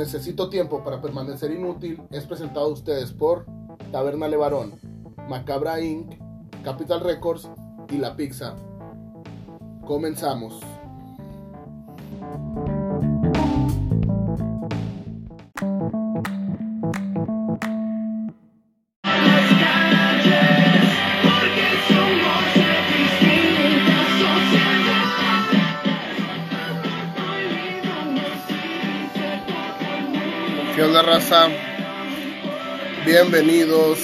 Necesito tiempo para permanecer inútil es presentado a ustedes por Taberna Levarón, Macabra Inc., Capital Records y La Pizza. Comenzamos. Bienvenidos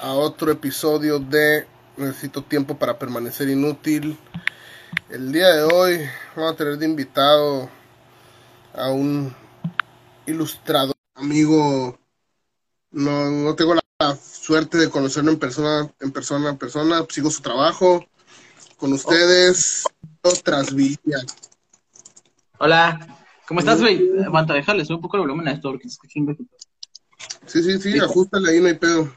a otro episodio de Necesito tiempo para permanecer inútil. El día de hoy vamos a tener de invitado a un ilustrador amigo. No, no tengo la suerte de conocerlo en persona, en persona, en persona. Sigo su trabajo. Con ustedes, Trasvilla. Hola, ¿cómo estás, güey? Aguanta, déjale, sube un poco el volumen a esto porque se escucha un poquito. Sí, sí, sí, Listo. ajustale ahí, no hay pedo.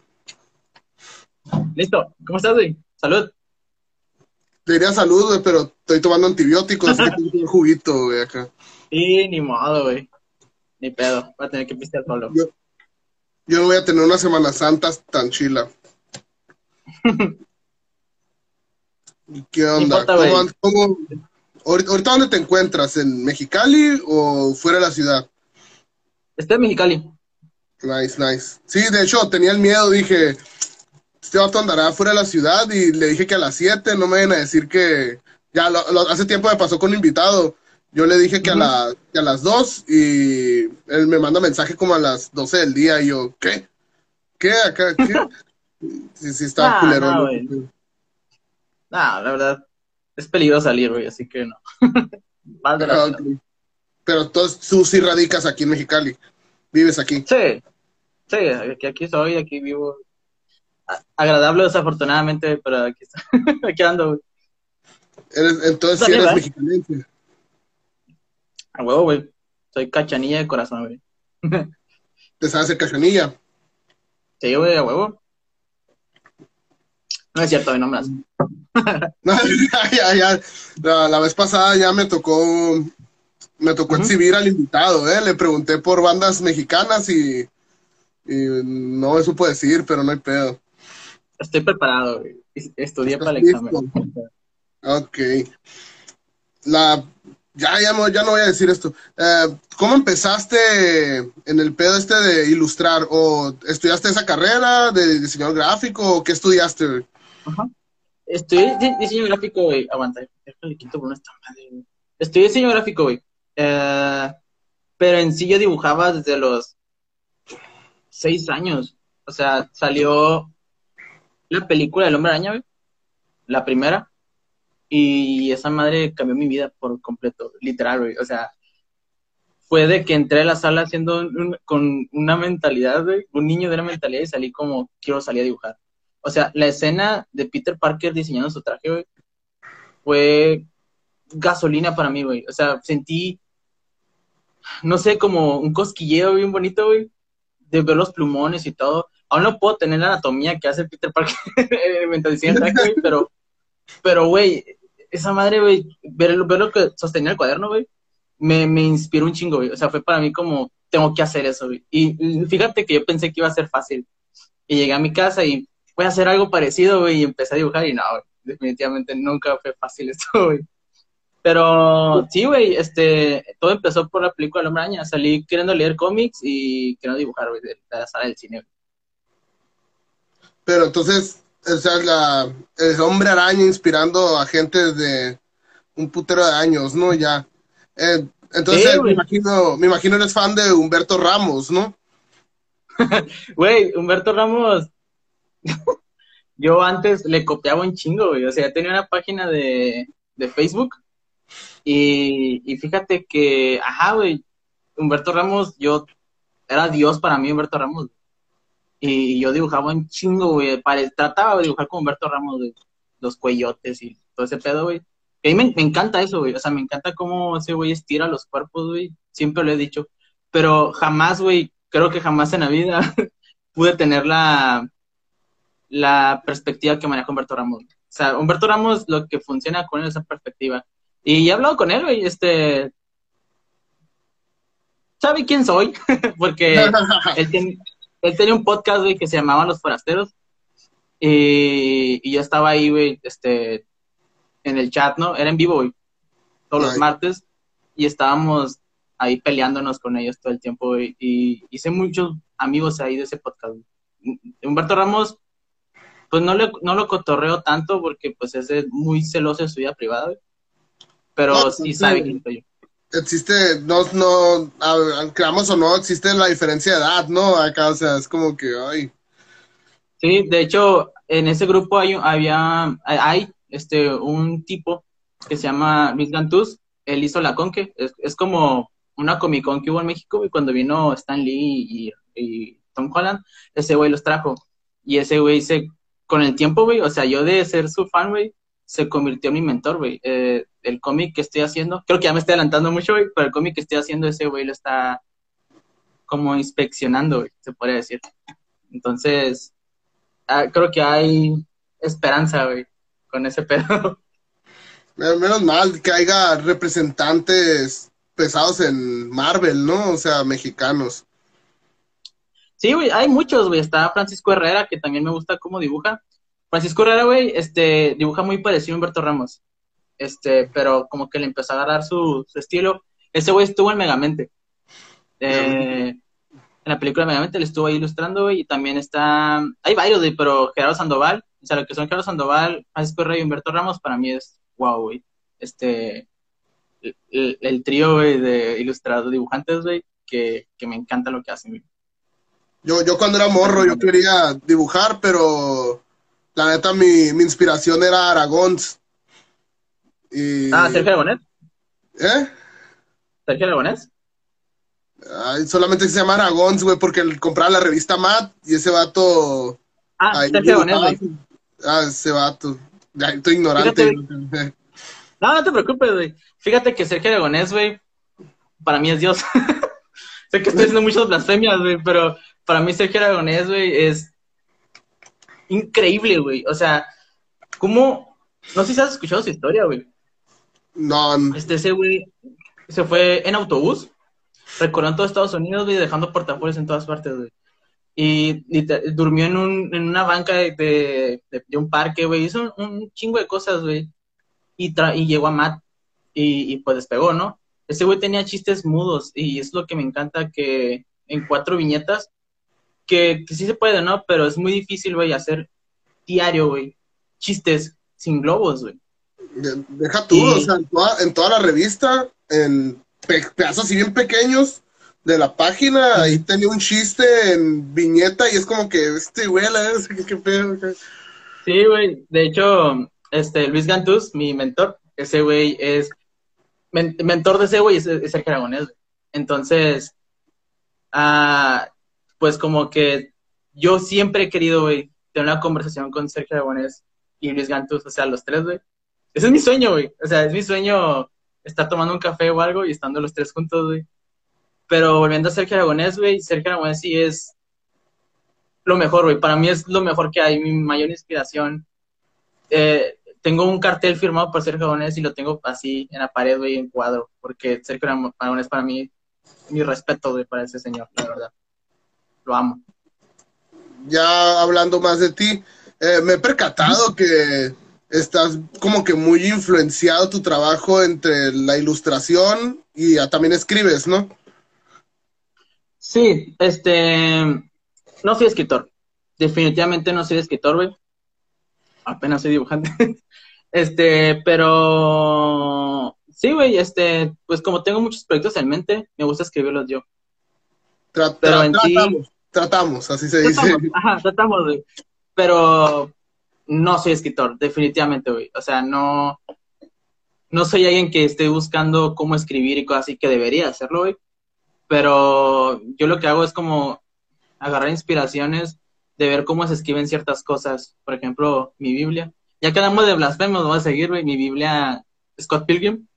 Listo, ¿cómo estás, güey? Salud. Te diría salud, güey, pero estoy tomando antibióticos, así que tengo un juguito, güey, acá. Y ni modo, güey. Ni pedo, voy a tener que pistear solo. Yo, yo no voy a tener una Semana Santa tan chila. ¿Qué onda? importa, ¿Cómo, ahorita dónde te encuentras? ¿En Mexicali o fuera de la ciudad? Estoy en Mexicali. Nice, nice. Sí, de hecho, tenía el miedo, dije, este vato andará fuera de la ciudad y le dije que a las 7 no me vayan a decir que... Ya, lo- lo- hace tiempo me pasó con un invitado. Yo le dije que, a, la- que a las 2 y él me manda mensaje como a las 12 del día y yo, ¿qué? ¿Qué? ¿Acá? ¿Qué? Sí, sí, está Ah, culero. no. Nah, la verdad, es peligroso salir, güey, así que no. Más de la Ah, ok. Pero tú, tú sí radicas aquí en Mexicali. Vives aquí. Sí, sí, aquí, aquí soy, aquí vivo. Agradable, desafortunadamente, pero aquí, está. aquí ando. Eres- entonces sí eres mexicanense. A huevo, güey. Soy cachanilla de corazón, güey. Te sabes hacer cachanilla. Sí, güey, a huevo. No es cierto, no me las. ya, ya. La, la vez pasada ya me tocó me tocó Ujú. exhibir al invitado, ¿eh? Le pregunté por bandas mexicanas y, y no me supo decir, pero no hay pedo. Estoy preparado, güey. Estudié ¿Estás para el examen. Ok. La, ya, ya, no, ya no voy a decir esto. Eh, ¿Cómo empezaste en el pedo este de ilustrar? ¿O estudiaste esa carrera de diseñador gráfico? ¿O qué estudiaste? güey? Ajá. Estudié di- diseño gráfico, güey. Aguanta, déjale quito por una. Estudié diseño gráfico, güey. Eh, pero en sí yo dibujaba desde los seis años. O sea, salió la película del Hombre Araña. La primera. Y esa madre cambió mi vida por completo, literal. O sea, fue de que entré a la sala haciendo un- con una mentalidad, un niño de una mentalidad y salí como, quiero salir a dibujar. O sea, la escena de Peter Parker diseñando su traje, güey, fue gasolina para mí, güey. O sea, sentí, no sé, como un cosquilleo bien bonito, güey, de ver los plumones y todo. Aún no puedo tener la anatomía que hace Peter Parker mientras güey, pero, pero, güey, esa madre, güey, ver, ver lo que sostenía el cuaderno, güey, me, me inspiró un chingo, güey. O sea, fue para mí como, tengo que hacer eso, güey. Y fíjate que yo pensé que iba a ser fácil. Y llegué a mi casa y voy a hacer algo parecido, güey, y empecé a dibujar y no, definitivamente nunca fue fácil esto, güey. Pero sí, güey, este, todo empezó por la película El Hombre Araña. Salí queriendo leer cómics y queriendo dibujar, güey, de, de la sala del cine. Pero entonces, o sea, la, el hombre araña inspirando a gente de un putero de años, ¿no? Ya. Eh, entonces, Sí, me imagino, me imagino eres fan de Humberto Ramos, ¿no? Güey, Humberto Ramos, yo antes le copiaba un chingo, güey. O sea, tenía una página de, de Facebook y, y fíjate que, ajá, güey, Humberto Ramos, yo, era Dios para mí, Humberto Ramos. Y yo dibujaba un chingo, güey. Trataba de dibujar como Humberto Ramos. Los cuellotes y todo ese pedo, güey. A mí me, encanta eso, güey. O sea, me encanta cómo ese güey estira los cuerpos, güey. Siempre lo he dicho. Pero jamás, güey, creo que jamás en la vida pude tener la, la perspectiva que maneja Humberto Ramos. O sea, Humberto Ramos lo que funciona con él es esa perspectiva. Y he hablado con él, güey, este... sabe quién soy, porque él, tenía un podcast, güey, que se llamaba Los Forasteros, y, yo estaba ahí, güey, este, en el chat, ¿no? Era en vivo, güey, todos los martes, y estábamos ahí peleándonos con ellos todo el tiempo, güey, y hice muchos amigos ahí de ese podcast. Humberto Ramos, pues no, le, no lo cotorreo tanto porque pues es muy celoso de su vida privada, güey. Pero sí sabe quién soy yo existe, no, no, creamos o no, existe la diferencia de edad, ¿no? Acá, o sea, es como que, ay. Sí, de hecho, en ese grupo hay, había, hay, este, un tipo que se llama Luis Gantuz, él hizo la Conque, es, es como una Comic Con que hubo en México, y cuando vino Stan Lee y, Tom Holland, ese güey los trajo, y ese güey se, con el tiempo, güey, o sea, yo de ser su fan, güey, se convirtió en mi mentor, güey. Eh, el cómic que estoy haciendo, creo que ya me estoy adelantando mucho, güey, pero el cómic que estoy haciendo, ese güey lo está como inspeccionando, güey, se podría decir. Entonces, ah, creo que hay esperanza, güey, con ese pedo. Menos mal que haya representantes pesados en Marvel, ¿no? O sea, mexicanos. Sí, güey, hay muchos, güey. Está Francisco Herrera, que también me gusta cómo dibuja. Francisco Herrera, güey, este, dibuja muy parecido a Humberto Ramos. Este, pero como que le empezó a agarrar su, estilo. Ese güey estuvo en Megamente. Eh, en la película Megamente le estuvo ahí ilustrando, y también está, hay varios, güey, pero Gerardo Sandoval, o sea, lo que son Gerardo Sandoval, Francisco Herrera y Humberto Ramos, para mí es wow, güey. Este, el, trío, güey, de ilustrados dibujantes, güey, que, que me encanta lo que hacen. Yo, yo cuando era morro, yo quería dibujar, pero la neta, mi, mi inspiración era Aragón. Y... Ah, Sergio Aragonés. ¿Eh? ¿Sergio Aragonés? Ay, solamente se llama Aragón, güey, porque compraba la revista Matt y ese vato. Ah, Sergio Aragonés, güey. Ah, ese vato. Ya, estoy ignorante. no, no te preocupes, güey. Fíjate que Sergio Aragonés, güey, para mí es Dios. sé que estoy haciendo muchas blasfemias, güey, pero para mí Sergio Aragonés, güey, es increíble, güey. O sea, ¿cómo? No sé si has escuchado su historia, güey. No. Este, ese güey se fue en autobús, recorrió todo Estados Unidos, güey, dejando portafolios en todas partes, güey. Y, durmió en, un, en una banca de, de, un parque, güey. Hizo un, chingo de cosas, güey. Y, y llegó a Matt y, y pues despegó, ¿no? Ese güey tenía chistes mudos y es lo que me encanta que en cuatro viñetas que, sí se puede, ¿no? Pero es muy difícil, güey, hacer diario, güey, chistes sin globos, güey. Deja tú, o sea, en toda, la revista, en pedazos así bien pequeños de la página, ahí tenía un chiste en viñeta y es como que, este güey, la qué, pedo. Sí, güey, de hecho, este, Luis Gantuz, mi mentor, ese güey es, mentor de ese güey es, es Sergio Aragonés, Entonces, ah, pues como que yo siempre he querido, güey, tener una conversación con Sergio Aragonés y Luis Gantus, o sea, los tres, güey. Ese es mi sueño, güey. O sea, es mi sueño estar tomando un café o algo y estando los tres juntos, güey. Pero volviendo a Sergio Aragonés, güey, Sergio Aragonés sí es lo mejor, güey. Para mí es lo mejor que hay, mi mayor inspiración. Eh, tengo un cartel firmado por Sergio Aragonés y lo tengo así en la pared, güey, en cuadro, porque Sergio Aragonés para mí, mi respeto, güey, para ese señor, la verdad lo amo. Ya hablando más de ti, eh, me he percatado que estás como que muy influenciado tu trabajo entre la ilustración y también escribes, ¿no? Sí, este, no soy escritor. Definitivamente no soy escritor, güey. Apenas soy dibujante. este, pero sí, güey, este, pues como tengo muchos proyectos en mente, me gusta escribirlos yo tratamos, tratamos, así se dice. Ajá, tratamos, güey. Pero no soy escritor, definitivamente, güey. O sea, no, no soy alguien que esté buscando cómo escribir y cosas así que debería hacerlo, güey. Pero yo lo que hago es como agarrar inspiraciones de ver cómo se escriben ciertas cosas. Por ejemplo, mi Biblia. Ya quedamos de blasfemos, voy a seguir, güey. Mi Biblia, Scott Pilgrim.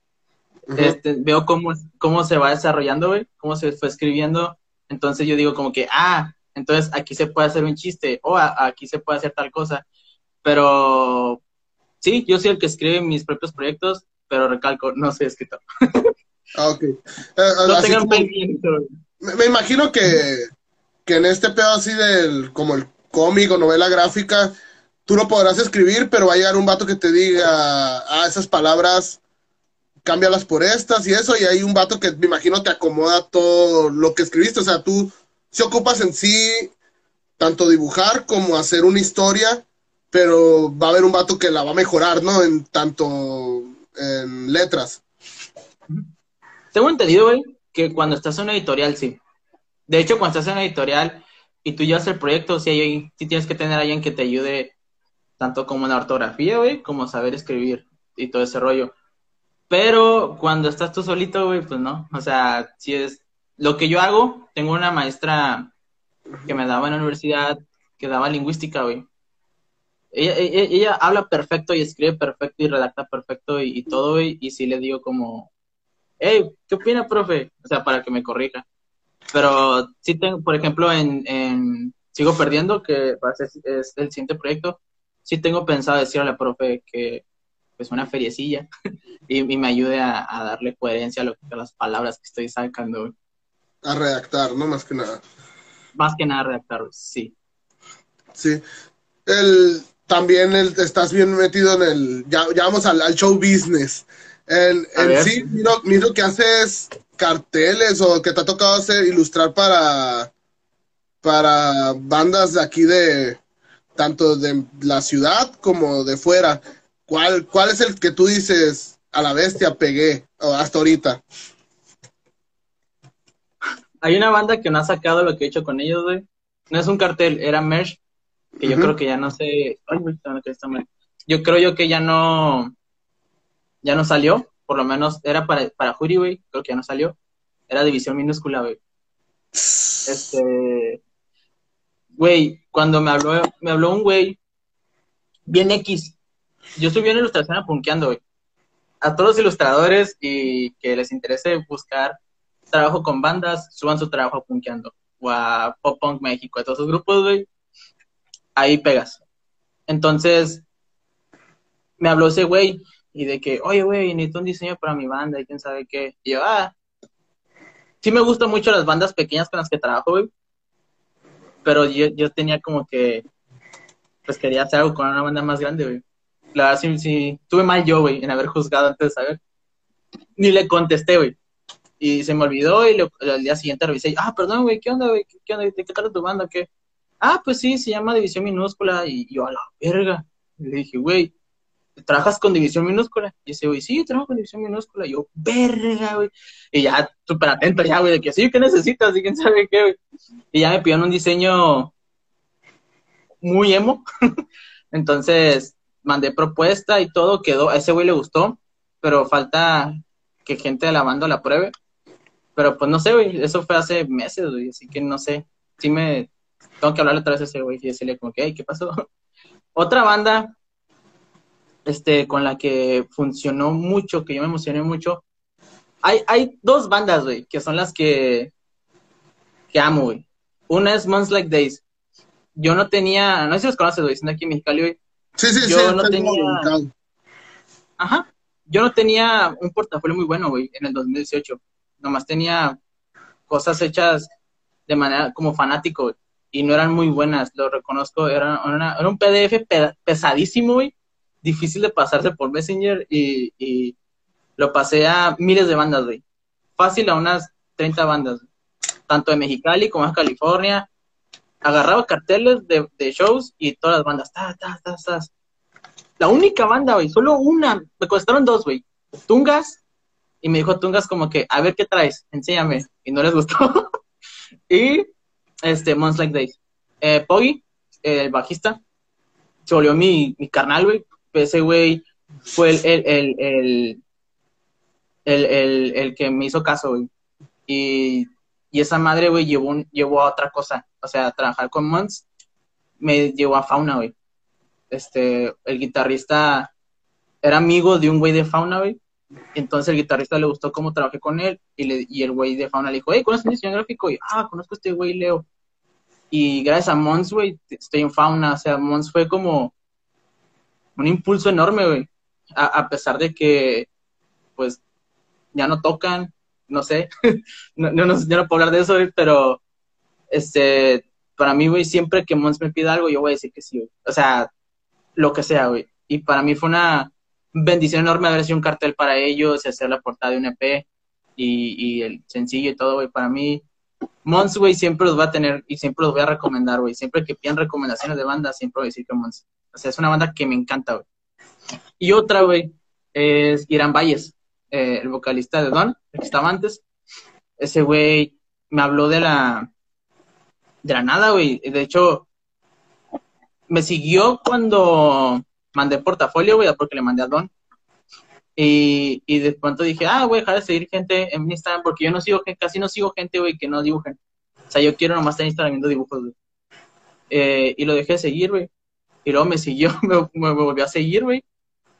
este, veo cómo, cómo se va desarrollando, güey. Cómo se fue escribiendo entonces yo digo como que, ah, entonces aquí se puede hacer un chiste o aquí se puede hacer tal cosa. Pero sí, yo soy el que escribe mis propios proyectos, pero recalco, no soy escritor. Ah, ok. Eh, No así tengan como- me, me imagino que, que en este pedo así del, como el cómic o novela gráfica, tú lo podrás escribir, pero va a llegar un vato que te diga, ah, esas palabras, cámbialas por estas y eso, y hay un vato que me imagino te acomoda todo lo que escribiste, o sea, tú se ocupas en sí tanto dibujar como hacer una historia, pero va a haber un vato que la va a mejorar, ¿no? En tanto en letras. Tengo entendido, güey, que cuando estás en una editorial, sí. De hecho, cuando estás en una editorial y tú llevas el proyecto, sí, hay, sí tienes que tener a alguien que te ayude tanto como en la ortografía, güey, como saber escribir y todo ese rollo. Pero cuando estás tú solito, güey, pues no. O sea, si es lo que yo hago, tengo una maestra que me daba en la universidad, que daba lingüística, güey. Ella, ella, ella habla perfecto y escribe perfecto y redacta perfecto y, y todo, güey, y sí le digo como, hey, ¿qué opina, profe? O sea, para que me corrija. Pero sí tengo, por ejemplo, en, en Sigo Perdiendo, que va a ser es el siguiente proyecto, sí tengo pensado decirle al profe que pues una feriecilla y, y me ayude a, a darle coherencia a, lo, a las palabras que estoy sacando. A redactar, ¿no? Más que nada. Más que nada redactar, sí. Sí. El, también el, estás bien metido en el. Ya, ya vamos al, al show business. En, sí, miro, miro que haces carteles o que te ha tocado hacer, ilustrar para, para bandas de aquí de. tanto de la ciudad como de fuera. ¿Cuál, cuál es el que tú dices a la bestia pegué o hasta ahorita? Hay una banda que no ha sacado lo que he hecho con ellos, güey. No es un cartel, era merch, que yo creo que ya no sé. Ay, güey, está- está mal. Yo creo yo que ya no. Ya no salió. Por lo menos era para, para Jury, güey. Creo que ya no salió. Era división minúscula, güey. Este. Güey, cuando me habló, me habló un güey bien X. Yo estoy bien ilustración apunqueando, güey. A todos los ilustradores y que les interese buscar trabajo con bandas, suban su trabajo a Punkeando o a Pop Punk México, a todos esos grupos, güey. Ahí pegas. Entonces, me habló ese güey y de que, oye, güey, necesito un diseño para mi banda y quién sabe qué. Y yo, ah, sí me gustan mucho las bandas pequeñas con las que trabajo, güey. Pero yo, yo tenía como que, pues quería hacer algo con una banda más grande, güey. La verdad, sí, sí, tuve mal yo, güey, en haber juzgado antes de saber. Ni le contesté, güey. Y se me olvidó y al día siguiente revisé. Ah, perdón, güey, ¿qué onda, güey? ¿Qué, qué onda? ¿De qué tal tu banda? ¿Qué? Ah, pues sí, se llama División Minúscula. Y yo, a la verga. Le dije, güey, ¿trabajas con División Minúscula? Y ese güey, sí, trabajo con División Minúscula. Yo, verga, güey. Y ya, súper atento ya, güey, de que sí, ¿qué necesitas? Y quién sabe qué, güey. Y ya me pidieron un diseño muy emo. Entonces, mandé propuesta y todo, quedó, a ese güey le gustó, pero falta que gente de la banda la pruebe. Pero pues no sé, güey, eso fue hace meses, güey, así que no sé. Sí me tengo que hablarle otra vez a ese güey y decirle como que, hey, ¿qué pasó? Otra banda este con la que funcionó mucho, que yo me emocioné mucho. Hay, hay dos bandas, güey, que son las que que amo, güey. Una es Months Like Days. Yo no tenía, no sé si los conoces, güey, son de aquí en Mexicali, güey. Sí, sí, Yo sí. no tenía-. Ajá. Yo no tenía un portafolio muy bueno, güey, en el 2018. Nomás tenía cosas hechas de manera como fanático, güey, y no eran muy buenas, lo reconozco. Era, era un PDF pe- pesadísimo, güey, difícil de pasarse por Messenger y, y lo pasé a miles de bandas, güey. Fácil a unas 30 bandas, tanto de Mexicali como de California. Agarraba carteles de, de shows y todas las bandas, ta, ta, ta, ta. La única banda, güey, solo una, me costaron dos, güey. Tungas, y me dijo Tungas como que, a ver qué traes, enséñame. Y no les gustó. y, este, Months Like Days. Eh, Poggy, el bajista, se volvió mi, mi carnal, güey. Ese güey fue el, el, el, el, el, que me hizo caso, güey. Y, y esa madre, güey, llevó, llevó a otra cosa. O sea, trabajar con Months me llevó a Fauna, güey este, el guitarrista era amigo de un güey de Fauna, güey. Entonces el guitarrista le gustó cómo trabajé con él y, le, y el güey de Fauna le dijo, hey, ¿conoces un diseño gráfico? Y, ah, conozco a este güey, Leo. Y gracias a Mons, güey, estoy en Fauna. O sea, Mons fue como un impulso enorme, güey. A, a pesar de que, pues, ya no tocan no sé, no, no, no, yo hablar de eso, güey, pero, este, para mí, güey, siempre que Mons me pida algo, yo voy a decir que sí, güey. O sea, lo que sea, güey. Y para mí fue una bendición enorme haber sido un cartel para ellos hacer la portada de un EP y, y el sencillo y todo, güey. Para mí, Mons, güey, siempre los va a tener y siempre los voy a recomendar, güey. Siempre que pidan recomendaciones de banda, siempre voy a decir que Mons. O sea, es una banda que me encanta, güey. Y otra, güey, es Irán Valles, eh, el vocalista de Don, el que estaba antes. Ese güey me habló de la, de la nada, güey. De hecho, me siguió cuando mandé portafolio, güey, porque le mandé a Don. Y, y de pronto dije, ah, güey, dejar de seguir gente en Instagram, porque yo no sigo, casi no sigo gente, güey, que no dibujen. O sea, yo quiero nomás estar en Instagram viendo dibujos, güey. Eh, y lo dejé de seguir, güey. Y luego me siguió, me, volvió a seguir, güey.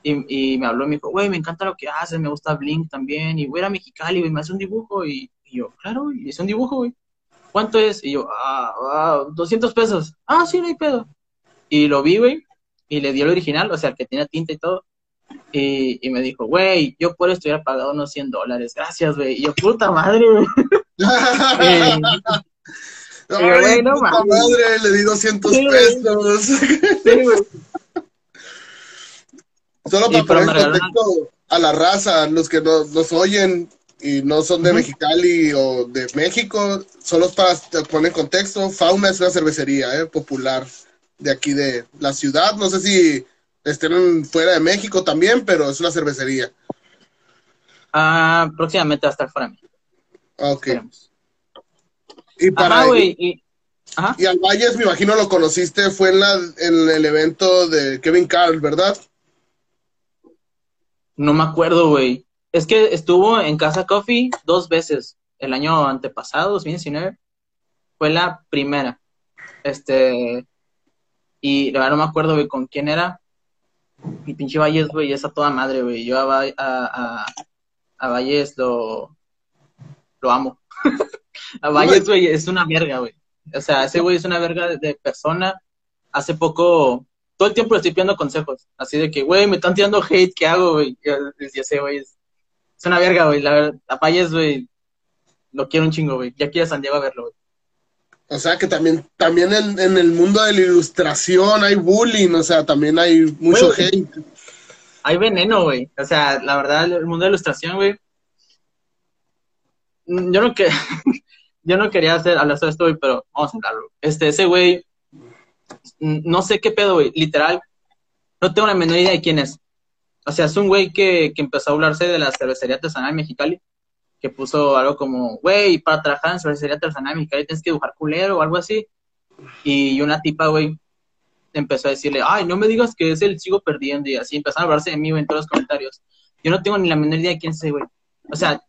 Y, y, me habló y me dijo, güey, me encanta lo que haces, me gusta Blink también. Y güey, era Mexicali, güey, me hace un dibujo. Y, y yo, claro, y es un dibujo, güey. ¿Cuánto es? Y yo, ah, ah, 200 pesos. Ah, sí, no hay pedo. Y lo vi, güey, y le dio el original, o sea, el que tenía tinta y todo. Y, y me dijo, güey, yo por esto hubiera pagado unos 100 dólares. Gracias, güey. Y yo, puta madre, güey. No puta madre, le di 200 sí, pesos. Sí, güey. Solo para poner en contexto a la raza, los que nos, nos oyen y no son de uh -huh. Mexicali o de México, solo para poner contexto, Fauna es una cervecería eh, popular de aquí de la ciudad. No sé si estén fuera de México también, pero es una cervecería. Ah, próximamente va a estar fuera de México. Ok. Y para Ajá, güey, y, Ajá. y al Valles, me imagino lo conociste, fue en, la, en el evento de Kevin Carl, ¿verdad? No me acuerdo, güey. Es que estuvo en Casa Coffee dos veces. El año antepasado, 2019, fue la primera. Este, y la verdad no me acuerdo, güey, con quién era. Mi pinche Valles, güey, esa toda madre, güey. Yo a, a, a, a Valles lo, lo amo. a Valles, güey, es una verga, güey. O sea, ese güey es una verga de, persona. Hace poco, todo el tiempo le estoy pidiendo consejos. Así de que, güey, me están tirando hate, ¿qué hago, güey? Ya, sé, güey, es, es, una verga, güey. La verdad, a Valles, güey, lo quiero un chingo, güey. Ya quiero a San Diego a verlo, güey. O sea que también, también en, en, el mundo de la ilustración hay bullying, o sea, también hay mucho hate. Hay veneno, güey. O sea, la verdad, el mundo de la ilustración, güey. Yo no que yo no quería hacer hablar sobre esto, güey, pero vamos a hablarlo. Este, ese güey, no sé qué pedo, güey. Literal, no tengo la menor idea de quién es. O sea, es un güey que, que empezó a hablarse de la cervecería artesanal Mexicali que puso algo como, güey, para trabajar en cervecería artesanal mexicana tienes que dibujar culero o algo así. Y una tipa, güey, empezó a decirle, ay, no me digas que es el sigo perdiendo y así, empezaron a hablarse de mí en todos los comentarios. Yo no tengo ni la menor idea de quién soy, güey. O sea,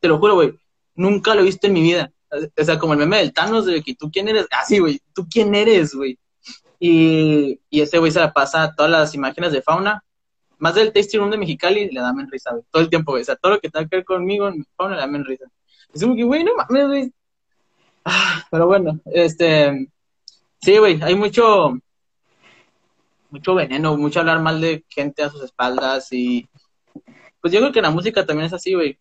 te lo juro, güey, nunca lo he visto en mi vida. O sea, como el meme del Thanos, de que tú quién eres, así, ah, güey, tú quién eres, güey. Y, y ese güey se la pasa todas las imágenes de fauna más del tasting room de Mexicali le da men risa, güey. Todo el tiempo, güey. O sea, todo lo que tenga que ver conmigo, en le da men risa. Es como que, güey, no mames, güey. Ah, pero bueno, este. Sí, güey, hay mucho. Mucho veneno, mucho hablar mal de gente a sus espaldas y. Pues yo creo que la música también es así, güey.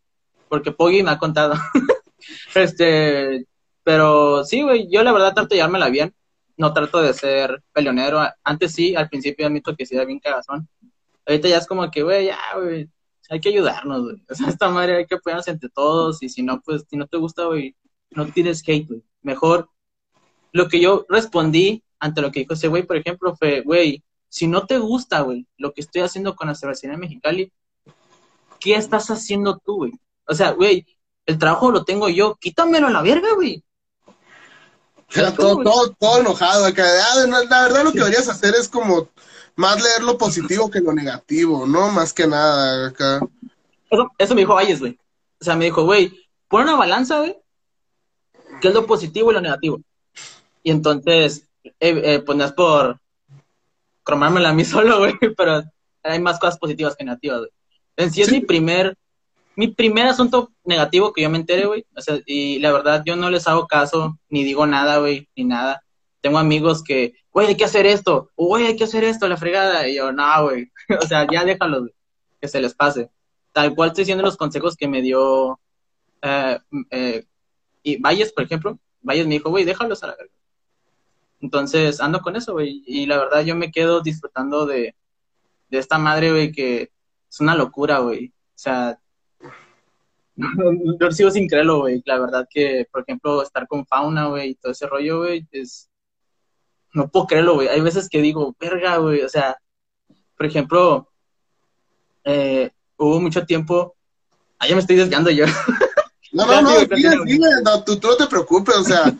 Porque Poggy me ha contado. este. Pero sí, güey, yo la verdad trato de llevármela bien. No trato de ser peleonero. Antes sí, al principio admito que sí era bien cagazón ahorita ya es como que, güey, ya, güey, hay que ayudarnos, güey. O sea, esta madre hay que apoyarnos entre todos y si no, pues, si no te gusta, güey, no tienes hate, güey. Mejor, lo que yo respondí ante lo que dijo ese güey, por ejemplo, fue, güey, si no te gusta, güey, lo que estoy haciendo con la cervecería Mexicali, ¿qué estás haciendo tú, güey? O sea, güey, el trabajo lo tengo yo, quítamelo a la verga, güey. todo, todo, todo, enojado acá. Ah, la verdad lo que deberías hacer es como más leer lo positivo que lo negativo, ¿no? Más que nada acá. Eso, eso me dijo Valles, güey. O sea, me dijo, güey, pon una balanza, güey, qué es lo positivo y lo negativo. Y entonces, eh, eh, pues no es por cromármela a mí solo, güey, pero hay más cosas positivas que negativas, güey. En sí es mi primer, mi primer asunto negativo que yo me enteré, güey. O sea, y la verdad, yo no les hago caso, ni digo nada, güey, ni nada. Tengo amigos que, güey, hay que hacer esto, güey, hay que hacer esto, la fregada. Y yo, no, güey, o sea, ya déjalos, que se les pase. Tal cual estoy diciendo los consejos que me dio Eh, eh, y Valles, por ejemplo, Valles me dijo, güey, déjalos a la verga. Entonces ando con eso, güey. Y la verdad yo me quedo disfrutando de, de esta madre, güey, que es una locura, güey. O sea, yo sigo sin creerlo, güey. La verdad que, por ejemplo, estar con fauna, güey, y todo ese rollo, güey, es... No puedo creerlo, güey. Hay veces que digo, verga, güey. O sea, por ejemplo, eh, hubo mucho tiempo... Ah, ya me estoy desviando yo. No, no, no, no, tú, no te preocupes, o sea,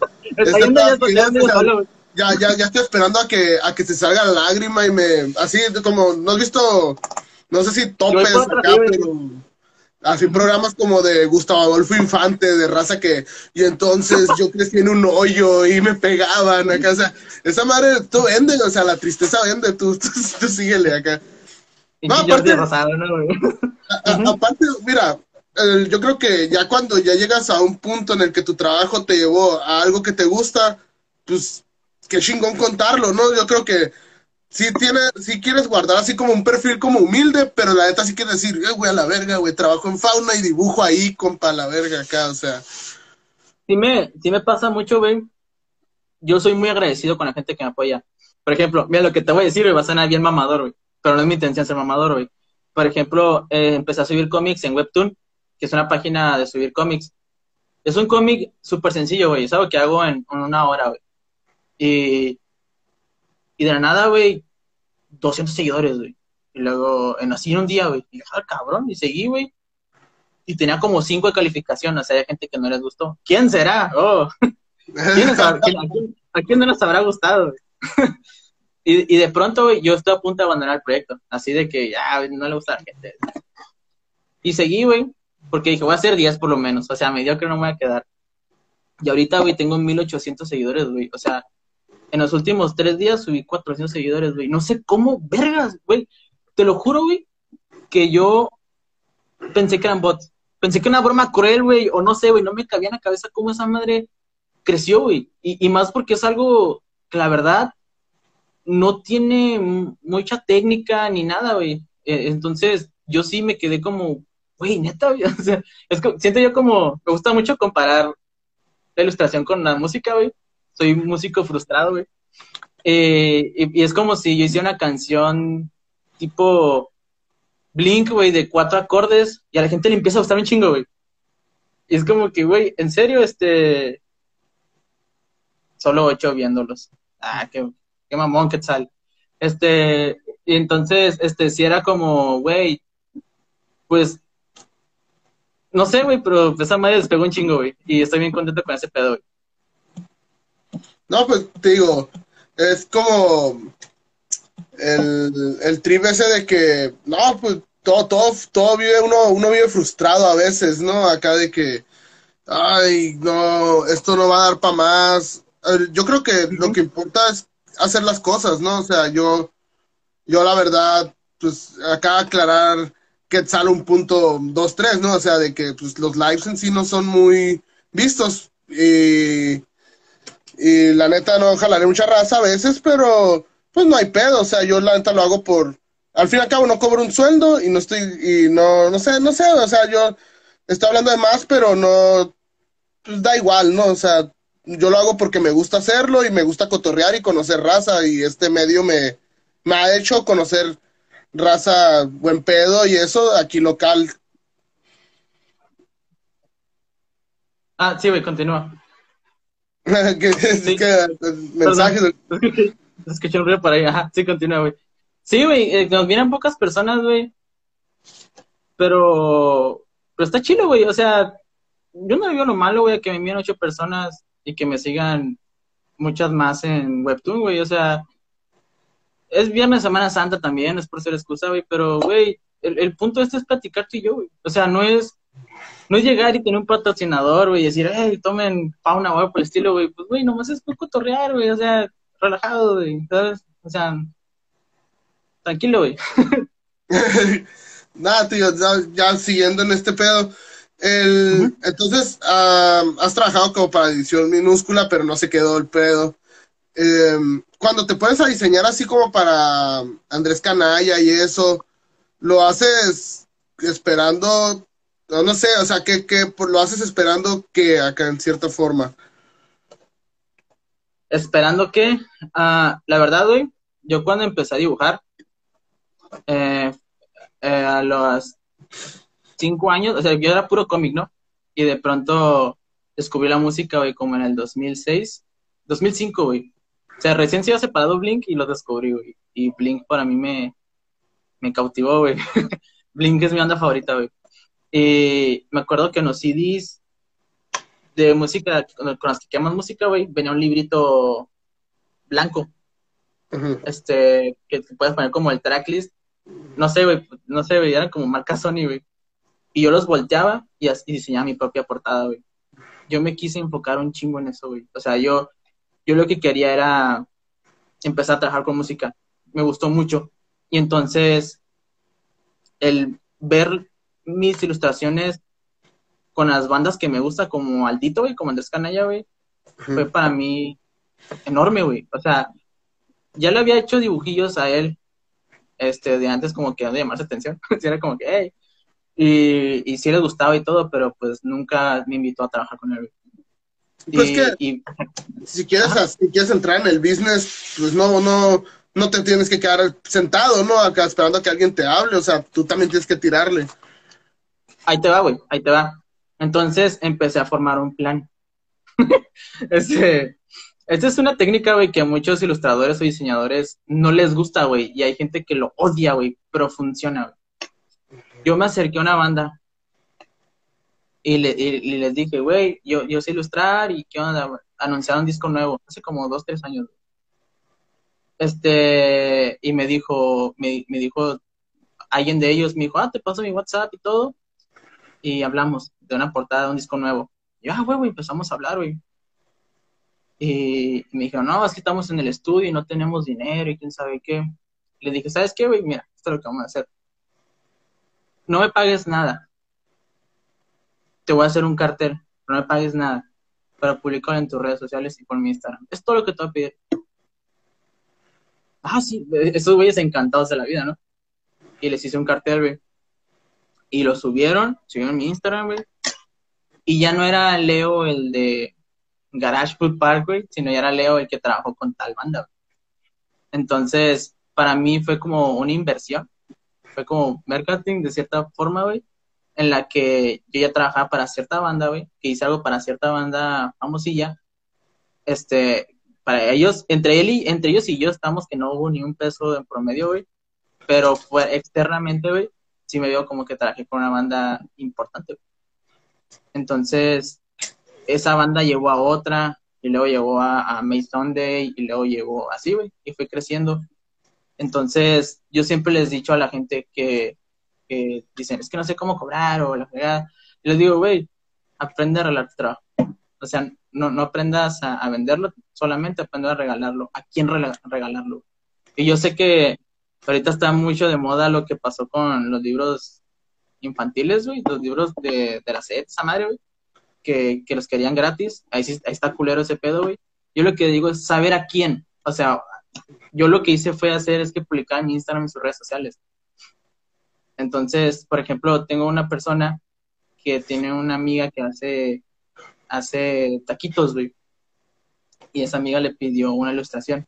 ya, ya, ya estoy esperando a que, a que se salga la lágrima y me, así como, ¿no has visto, no sé si topes acá, pero así programas como de Gustavo Adolfo Infante, de raza que, y entonces yo crecí en un hoyo y me pegaban acá, o sea, esa madre, tú vende, o sea, la tristeza vende, tú, tú, síguele acá. No, aparte, aparte, mira, yo creo que ya cuando ya llegas a un punto en el que tu trabajo te llevó a algo que te gusta, pues qué chingón contarlo, ¿no? Yo creo que si tienes, si quieres guardar así como un perfil como humilde, pero la neta sí quieres decir, eh, güey, a la verga, güey, trabajo en fauna y dibujo ahí, compa, la verga acá, o sea. Sí me, sí me pasa mucho, güey. Yo soy muy agradecido con la gente que me apoya. Por ejemplo, mira lo que te voy a decir, güey, va a sonar bien mamador, güey. Pero no es mi intención ser mamador, güey. Por ejemplo, eh, empecé a subir cómics en Webtoon que es una página de subir cómics. Es un cómic súper sencillo, güey. Es algo que hago en, una hora, güey. Y, y de la nada, güey, 200 seguidores, güey. Y luego, en así un día, güey. Y dije, ah, cabrón, y seguí, güey. Y tenía como 5 de calificación, o sea, hay gente que no les gustó. ¿Quién será? Oh. ¿Quién ¿A, quién, no les habrá gustado? y, y de pronto, güey, yo estoy a punto de abandonar el proyecto. Así de que ya no le gusta a la gente. Y seguí, güey porque dije, voy a hacer 10 por lo menos, o sea, mediocre no me voy a quedar. Y ahorita, güey, tengo 1800 seguidores, güey, o sea, en los últimos tres días subí 400 seguidores, güey, no sé cómo, vergas, güey, te lo juro, güey, que yo pensé que eran bots, pensé que era una broma cruel, güey, o no sé, güey, no me cabía en la cabeza cómo esa madre creció, güey, y, más porque es algo que la verdad no tiene mucha técnica ni nada, güey. E, entonces, yo sí me quedé como, güey, neta, o sea, es siento yo como, me gusta mucho comparar la ilustración con la música, güey. Soy músico frustrado, güey. Eh, y, es como si yo hiciera una canción tipo Blink, güey, de cuatro acordes y a la gente le empieza a gustar un chingo, güey. Y es como que, güey, en serio, este. Solo ocho viéndolos. Ah, qué, qué mamón, qué tal. Este, y entonces, este, si era como, güey, pues no sé, güey, pero esa madre despegó un chingo, güey. Y estoy bien contento con ese pedo, güey. No, pues te digo, es como el, el trip ese de que, no, pues todo, todo, todo vive, uno, uno vive frustrado a veces, ¿no? Acá de que, ay, no, esto no va a dar para más. Yo creo que lo que importa es hacer las cosas, ¿no? O sea, yo, yo la verdad, pues acá aclarar Quetzal un punto dos, tres, ¿no? O sea, de que pues, los lives en sí no son muy vistos. Y, y la neta no jalaré mucha raza a veces, pero pues no hay pedo. O sea, yo la neta lo hago por. Al fin y al cabo no cobro un sueldo y no estoy. Y no, no sé, no sé. O sea, yo estoy hablando de más, pero no. Pues da igual, ¿no? O sea, yo lo hago porque me gusta hacerlo y me gusta cotorrear y conocer raza y este medio me, me ha hecho conocer raza buen pedo y eso aquí local. Ah, sí, güey, continúa. que, sí. que, mensajes. Escuché un ruido por ahí, ajá, sí, continúa, güey. Sí, güey, eh, nos vienen pocas personas, güey. Pero, pero está chido, güey. O sea, yo no veo lo malo, güey, que me envíen ocho personas y que me sigan muchas más en Webtoon, güey. O sea, es viernes Semana Santa también, es por ser excusa, güey, pero, güey, el, el, punto este es platicar tú y yo, güey. O sea, no es, no es llegar y tener un patrocinador, güey, y decir, hey, tomen fauna, güey, por el estilo, güey. Pues, güey, nomás es por cotorrear, güey, o sea, relajado, güey, ¿sabes? O sea, tranquilo, güey. Nada, tío, ya, siguiendo en este pedo. El, Entonces, uh, has trabajado como para edición minúscula, pero no se quedó el pedo. Eh, cuando te pones a diseñar así como para Andrés Canalla y eso, lo haces esperando No, sé, o sea, que, que lo haces esperando que acá en cierta forma. Esperando que, ah, la verdad, güey, yo cuando empecé a dibujar, eh, eh, a los cinco años, o sea, yo era puro cómic, ¿no? Y de pronto descubrí la música, güey, como en el 2006, 2005, güey. O sea, recién se había separado Blink y lo descubrí, güey. Y Blink para mí me, me cautivó, güey. Blink es mi banda favorita, güey. Y me acuerdo que en los CDs de música, con las que quemas música, güey, venía un librito blanco, este, que te puedes poner como el tracklist. No sé, güey, no sé, güey, eran como marca Sony, güey. Y yo los volteaba y, y diseñaba mi propia portada, güey. Yo me quise enfocar un chingo en eso, güey. O sea, yo, yo lo que quería era empezar a trabajar con música. Me gustó mucho. Y entonces, el ver mis ilustraciones con las bandas que me gusta, como Altito, güey, como Andrés Canalla, güey, fue para mí enorme, güey. O sea, ya le había hecho dibujillos a él, este, de antes como que de llamarse atención. Era como que, hey. Y, y sí le gustaba y todo, pero pues nunca me invitó a trabajar con él. Pues y, que y- si quieres, si quieres entrar en el business, pues no, no, no te tienes que quedar sentado, ¿no? Acá esperando a que alguien te hable, o sea, tú también tienes que tirarle. Ahí te va, güey, ahí te va. Entonces empecé a formar un plan. este, esta es una técnica, güey, que a muchos ilustradores o diseñadores no les gusta, güey, y hay gente que lo odia, güey, pero funciona, güey. Yo me acerqué a una banda y, le, y, y les dije, güey, yo, sé ilustrar y qué onda, güey? Anunciaron un disco nuevo, hace como dos, tres años. güey. Este, y me dijo, me, me dijo, alguien de ellos me dijo, ah, te paso mi WhatsApp y todo y hablamos de una portada de un disco nuevo. Y yo, ah, güey, empezamos a hablar, güey. Y me dijeron, no, es que estamos en el estudio y no tenemos dinero y quién sabe qué. Le dije, ¿sabes qué, güey? Mira, esto es lo que vamos a hacer. No me pagues nada. Te voy a hacer un cartel, no me pagues nada. Pero publicarlo en tus redes sociales y por mi Instagram. Es todo lo que te voy a pedir. Ah, sí, esos güeyes encantados de la vida, ¿no? Y les hice un cartel, güey y lo subieron, subieron mi Instagram, güey. Y ya no era Leo el de Garage Food Park, güey, sino ya era Leo el que trabajó con tal banda. güey. Entonces, para mí fue como una inversión, fue como marketing de cierta forma, güey, en la que yo ya trabajaba para cierta banda, güey, que hice algo para cierta banda famosilla. Este, para ellos, entre él y entre ellos y yo estamos que no hubo ni un peso en promedio, güey, pero fue externamente, güey, sí me veo como que trabajé con una banda importante. Entonces, esa banda llevó a otra, y luego llegó a, a Sunday, y luego llegó así, güey, y fue creciendo. Entonces, yo siempre les he dicho a la gente que, que dicen, es que no sé cómo cobrar, o la fregada. Y les digo, güey, aprende a regalar tu trabajo. O sea, no, no aprendas a, a venderlo, solamente aprende a regalarlo. ¿A quién regalarlo? Y yo sé que ahorita está mucho de moda lo que pasó con los libros infantiles, güey, los libros de, de la SED, esa madre, güey, que, que los querían gratis. Ahí, sí, ahí está culero ese pedo, güey. Yo lo que digo es saber a quién. O sea, yo lo que hice fue hacer es que publicaba en Instagram y sus redes sociales. Entonces, por ejemplo, tengo una persona que tiene una amiga que hace, hace taquitos, güey. Y esa amiga le pidió una ilustración.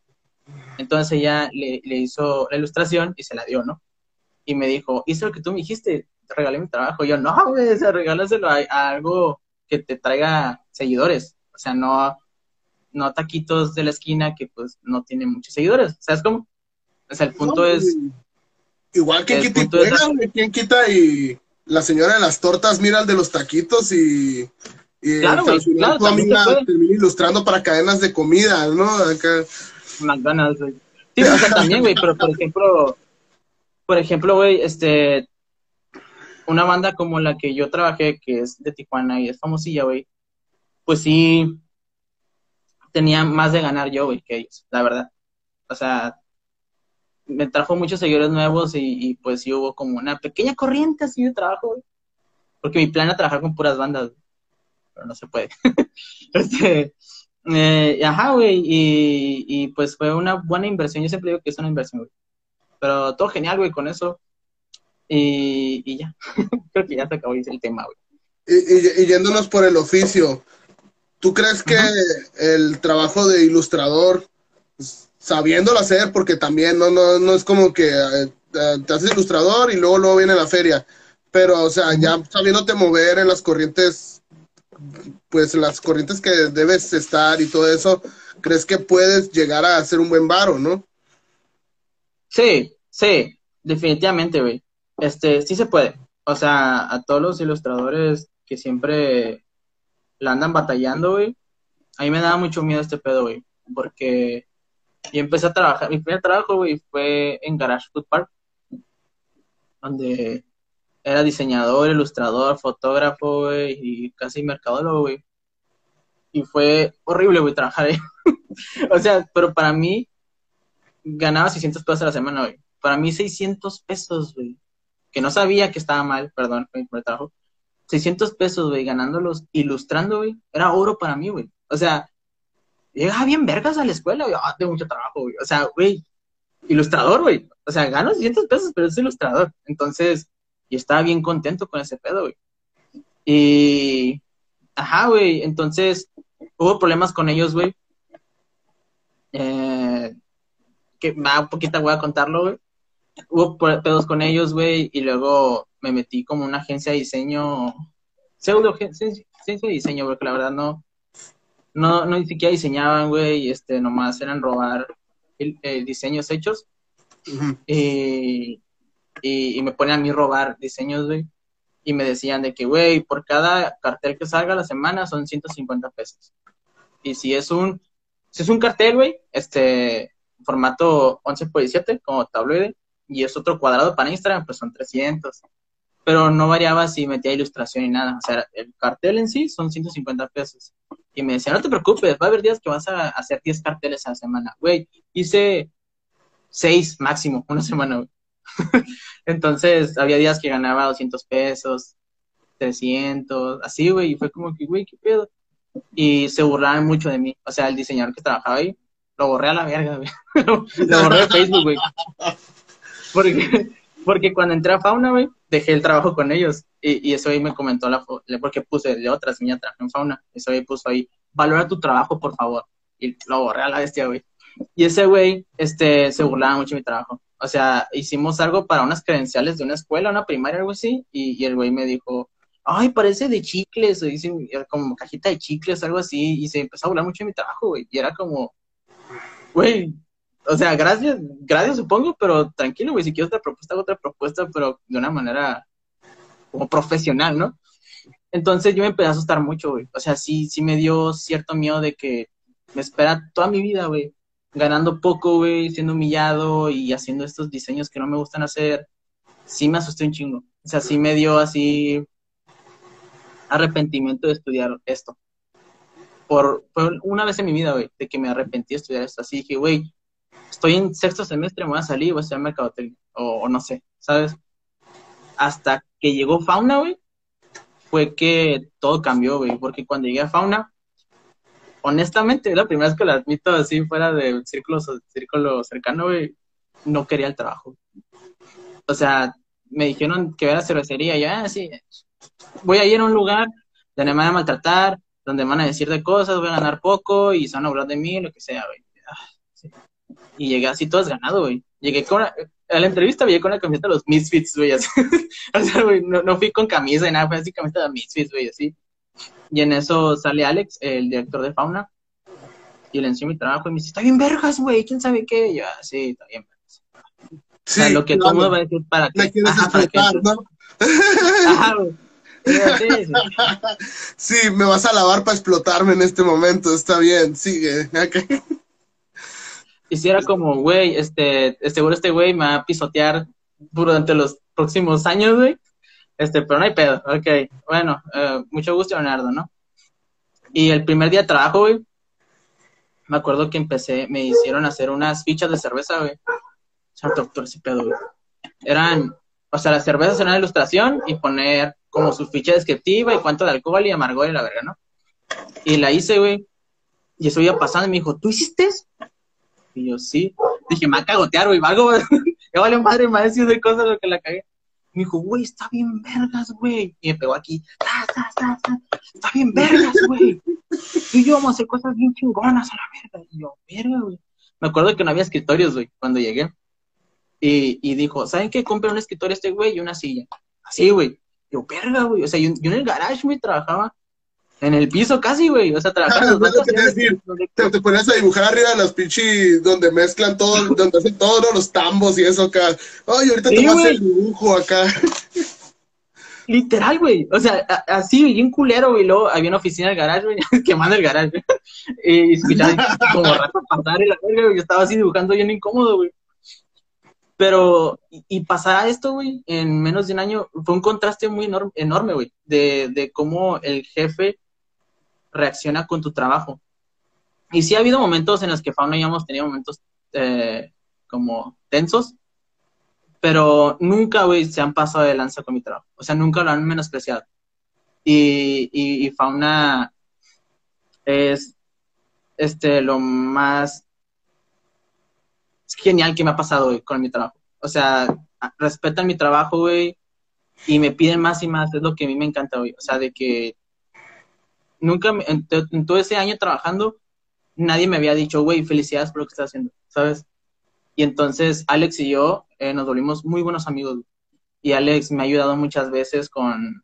Entonces ella le, le hizo la ilustración y se la dio, ¿no? Y me dijo, hice lo que tú me dijiste, te regalé mi trabajo. Y yo, no, güey, o sea, regálaselo a, a algo que te traiga seguidores. O sea, no, no taquitos de la esquina que pues no tienen muchos seguidores. ¿Sabes cómo? O sea, el punto No, es, Igual que quita y es- ¿quién quita y la señora de las tortas mira el de los taquitos y, y Claro, al güey, claro, termina ilustrando para cadenas de comida, ¿no? Acá. McDonald's, güey. Sí, o sea, también, güey, pero por ejemplo, por ejemplo, güey, este, una banda como la que yo trabajé, que es de Tijuana y es famosilla, güey, pues sí, tenía más de ganar yo, güey, que ellos, la verdad. O sea, me trajo muchos seguidores nuevos y, pues sí hubo como una pequeña corriente así de trabajo, güey. Porque mi plan era trabajar con puras bandas, güey, pero no se puede. este, eh, ajá, güey, y, y pues fue una buena inversión. Yo siempre digo que es una inversión, güey. Pero todo genial, güey, con eso. Y, y ya, creo que ya se acabó el tema, güey. Y, y, yéndonos por el oficio, ¿tú crees que el trabajo de ilustrador, sabiéndolo hacer, porque también no, no, no es como que eh, te haces ilustrador y luego, luego viene la feria, pero, o sea, ya sabiéndote mover en las corrientes, pues las corrientes que debes estar y todo eso, ¿crees que puedes llegar a hacer un buen varo, no? Sí, sí, definitivamente, güey. Este, sí se puede. O sea, a todos los ilustradores que siempre la andan batallando, güey, a mí me daba mucho miedo este pedo, güey, porque yo empecé a trabajar, mi primer trabajo, güey, fue en Garage Food Park, donde era diseñador, ilustrador, fotógrafo, güey, y casi mercadólogo, güey. Y fue horrible, güey, trabajar ahí. o sea, pero para mí, ganaba 600 pesos a la semana, güey. Para mí, 600 pesos, güey. Que no sabía que estaba mal, perdón, mi primer trabajo. 600 pesos, güey, ganándolos, ilustrando, güey. Era oro para mí, güey. O sea, llegaba bien vergas a la escuela, güey. Ah, mucho trabajo, güey. O sea, güey, ilustrador, güey. O sea, gano 600 pesos, pero es ilustrador. Entonces, y estaba bien contento con ese pedo, güey. Y, ajá, güey, entonces hubo problemas con ellos, güey. Eh, que más un poquito voy a contarlo, güey. Hubo pedos con ellos, güey, y luego me metí como una agencia de diseño, pseudo agencia de diseño, porque la verdad no, no, no ni siquiera diseñaban, güey, este, nomás eran robar diseños hechos. Y, y, me ponían a mí robar diseños, güey. Y me decían de que, güey, por cada cartel que salga a la semana son 150 pesos. Y si es un, si es un cartel, güey, este, formato 11 por 17, como tabloide, y es otro cuadrado para Instagram, pues son 300. Pero no variaba si metía ilustración y nada. O sea, el cartel en sí son 150 pesos. Y me decía, no te preocupes, va a haber días que vas a hacer 10 carteles a la semana. Güey, hice 6 máximo, una semana, güey. Entonces, había días que ganaba 200 pesos, 300, así, güey, y fue como que, güey, qué pedo. Y se burlaban mucho de mí. O sea, el diseñador que trabajaba ahí, lo borré a la verga, güey. lo borré de Facebook, güey. Porque, porque cuando entré a Fauna, güey, dejé el trabajo con ellos. Y, y eso ahí me comentó la porque puse de otras niñas trabajé en Fauna. Eso ahí puso ahí, valora tu trabajo, por favor. Y lo borré a la bestia, güey. Y ese güey, este, se burlaba mucho de mi trabajo. O sea, hicimos algo para unas credenciales de una escuela, una primaria, algo así, y, el güey me dijo, ay, parece de chicles, o como cajita de chicles, algo así, y se empezó a burlar mucho de mi trabajo, güey, y era como, güey, o sea, gracias, gracias supongo, pero tranquilo, güey, si quieres otra propuesta, otra propuesta, pero de una manera como profesional, ¿no? Entonces yo me empecé a asustar mucho, güey, o sea, sí, sí me dio cierto miedo de que me espera toda mi vida, güey, ganando poco, güey, siendo humillado y haciendo estos diseños que no me gustan hacer, sí me asusté un chingo. O sea, sí me dio así arrepentimiento de estudiar esto. Por, una vez en mi vida, güey, de que me arrepentí de estudiar esto. Así dije, güey, estoy en sexto semestre, me voy a salir, voy a estudiar mercadotecnia, o, o no sé, ¿sabes? Hasta que llegó Fauna, güey, fue que todo cambió, güey, porque cuando llegué a Fauna, honestamente, la primera vez que lo admito así fuera del círculo, círculo cercano, güey, no quería el trabajo. O sea, me dijeron que era cervecería, y ya, ah, sí, voy a ir a un lugar donde me van a maltratar, donde me van a decir de cosas, voy a ganar poco y se van a hablar de mí, lo que sea, güey. Ah, y llegué así todo desganado, güey. Llegué con a la entrevista llegué con la camiseta de los Misfits, güey, o sea, güey, no, no, fui con camisa y nada, fue así camiseta de Misfits, güey, así. Y en eso sale Alex, el director de Fauna, y le enseño mi trabajo y me dice, está bien vergas, güey, quién sabe qué. Y yo, ah, sí, está bien vergas. o sea, lo que todo mundo va a decir para que... Ajá, para que ¿no? Ajá, Sí, me vas a lavar para explotarme en este momento, está bien, sigue. Okay. Hiciera como, güey, este, seguro este güey me va a pisotear durante los próximos años, güey. Este, pero no hay pedo, ok. Bueno, eh, mucho gusto, Leonardo, ¿no? Y el primer día de trabajo, güey, me acuerdo que empecé, me hicieron hacer unas fichas de cerveza, güey. Doctor, ese pedo, güey. Eran, o sea, las cervezas eran una ilustración y poner como su ficha descriptiva y cuánto de alcohol y amargor y la verga, ¿no? Y la hice, güey. Y eso iba pasando y me dijo, ¿tú hiciste eso? Y yo, sí. Dije, me va a cagotear, güey, algo, ya vale madre, me va a de cosas lo que la cagué. Me dijo, güey, está bien vergas, güey. Y me pegó aquí, está bien vergas, güey. Y yo vamos a hacer cosas bien chingonas a la verga. Y yo, verga, güey. Me acuerdo que no había escritorios, güey, cuando llegué. Y, y dijo, ¿saben qué? Compré un escritorio este güey y una silla. Así, güey. Yo, verga, güey. O sea, yo, yo en el garage, güey, trabajaba en el piso casi, güey. O sea, trabajando. te, te, pones a dibujar arriba de las pinches donde mezclan todo, donde hacen todos los tambos y eso acá. Ay, ahorita te vas el dibujo acá. Literal, güey. O sea, así, bien culero, güey. Luego había una oficina del garage, güey, quemando el garage, güey. Y escuchaba como rato pasar y la verga, güey. Yo estaba así dibujando bien incómodo, güey. Pero, y, pasar a esto, güey, en menos de un año, fue un contraste muy enorme, güey, de, de cómo el jefe reacciona con tu trabajo. Y sí ha habido momentos en los que Fauna y yo hemos tenido momentos eh, como tensos, pero nunca, güey, se han pasado de lanza con mi trabajo. O sea, nunca lo han menospreciado. Y, y, Fauna es este lo más genial que me ha pasado con mi trabajo. O sea, respetan mi trabajo, güey, y me piden más y más. Es lo que a mí me encanta, güey. O sea, de que nunca, en, todo ese año trabajando, nadie me había dicho, güey, felicidades por lo que estás haciendo, ¿sabes? Y entonces Alex y yo eh, nos volvimos muy buenos amigos. Y Alex me ha ayudado muchas veces con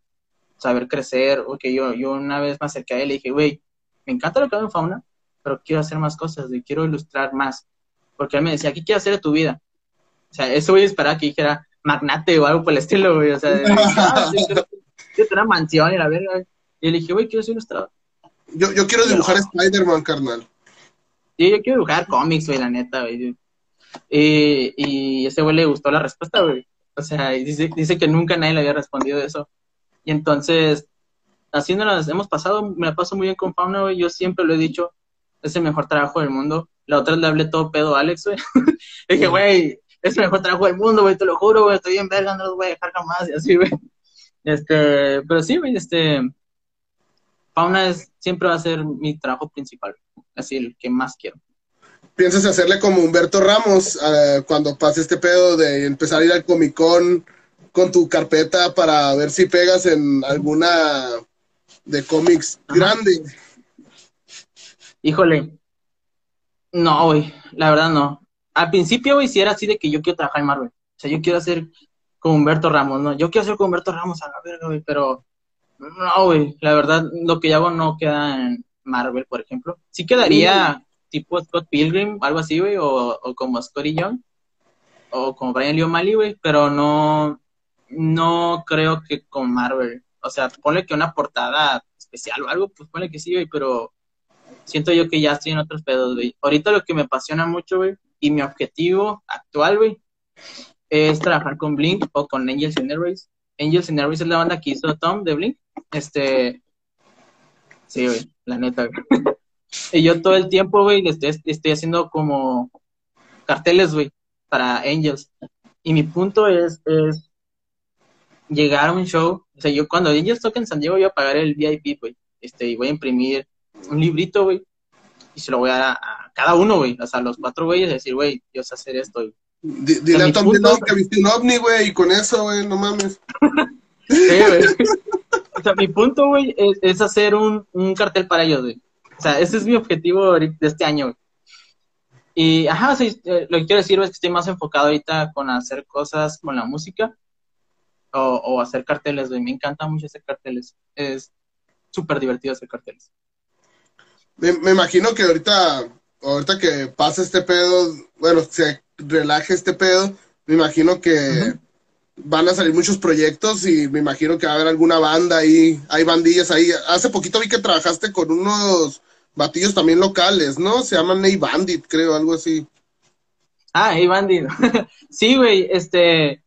saber crecer. que yo, yo una vez me acerqué a él y dije, güey, me encanta lo que hago en fauna, pero quiero hacer más cosas y quiero ilustrar más. Porque él me decía, ¿qué quieres hacer de tu vida? O sea, eso voy a esperar que dijera magnate o algo por el estilo, güey. O sea, ah, una mansión y la verga. Y le dije, güey, quiero ser ilustrador. Yo, yo quiero dibujar Spider-Man, carnal. Sí, yo quiero dibujar cómics, güey, la neta, güey. Y, y ese güey le gustó la respuesta, güey. O sea, dice, dice que nunca nadie le había respondido eso. Y entonces, haciéndolas, hemos pasado, me la paso muy bien con Fauna, güey. Yo siempre lo he dicho, es el mejor trabajo del mundo. La otra le hablé todo pedo a Alex, güey. le dije, güey, es el mejor trabajo del mundo, güey, te lo juro, güey, estoy bien verga, no los voy a dejar jamás, y así, güey. Este, pero sí, güey, este, Fauna es, siempre va a ser mi trabajo principal, así el que más quiero. ¿Piensas hacerle como Humberto Ramos uh, cuando pase este pedo de empezar a ir al Comic Con con tu carpeta para ver si pegas en alguna de cómics grande? Híjole, no, güey, la verdad no. Al principio, güey, si era así de que yo quiero trabajar en Marvel. O sea, yo quiero hacer con Humberto Ramos, ¿no? Yo quiero hacer con Humberto Ramos a la verga, güey, pero no, güey, la verdad, lo que yo hago no queda en Marvel, por ejemplo. Sí quedaría tipo Scott Pilgrim, algo así, güey, o, como Scotty Young, o como Brian Lee O'Malley, güey, pero no, no creo que con Marvel. O sea, ponle que una portada especial o algo, pues ponle que sí, güey, pero siento yo que ya estoy en otros pedos, güey. Ahorita lo que me apasiona mucho, güey, y mi objetivo actual, güey, es trabajar con Blink o con Angels in Airways. Angels in Airways es la banda que hizo Tom de Blink, este, sí, güey, la neta, güey. y yo todo el tiempo, güey, estoy, estoy haciendo como carteles, güey, para Angels. Y mi punto es, es llegar a un show, o sea, yo cuando Angels toque en San Diego voy a pagar el VIP, güey, este, y voy a imprimir un librito, güey, y se lo voy a dar a, cada uno, güey, o sea, los cuatro güeyes, decir, güey, yo sé hacer esto, güey. Dile a Tom que viste un ovni, güey, y con eso, güey, no mames. sí, güey. O sea, mi punto, güey, es, hacer un, cartel para ellos, güey. O sea, ese es mi objetivo de este año, güey. Y, ajá, eh, lo que quiero decir es que estoy más enfocado ahorita con hacer cosas con la música o, hacer carteles, güey. Me encanta mucho hacer carteles. Es súper divertido hacer carteles. Me, me, imagino que ahorita, ahorita que pasa este pedo, bueno, se relaje este pedo, me imagino que van a salir muchos proyectos y me imagino que va a haber alguna banda ahí, hay bandillas ahí. Hace poquito vi que trabajaste con unos batillos también locales, ¿no? Se llaman Hey Bandit, creo, algo así. Ah, Hey Bandit. sí, güey, este,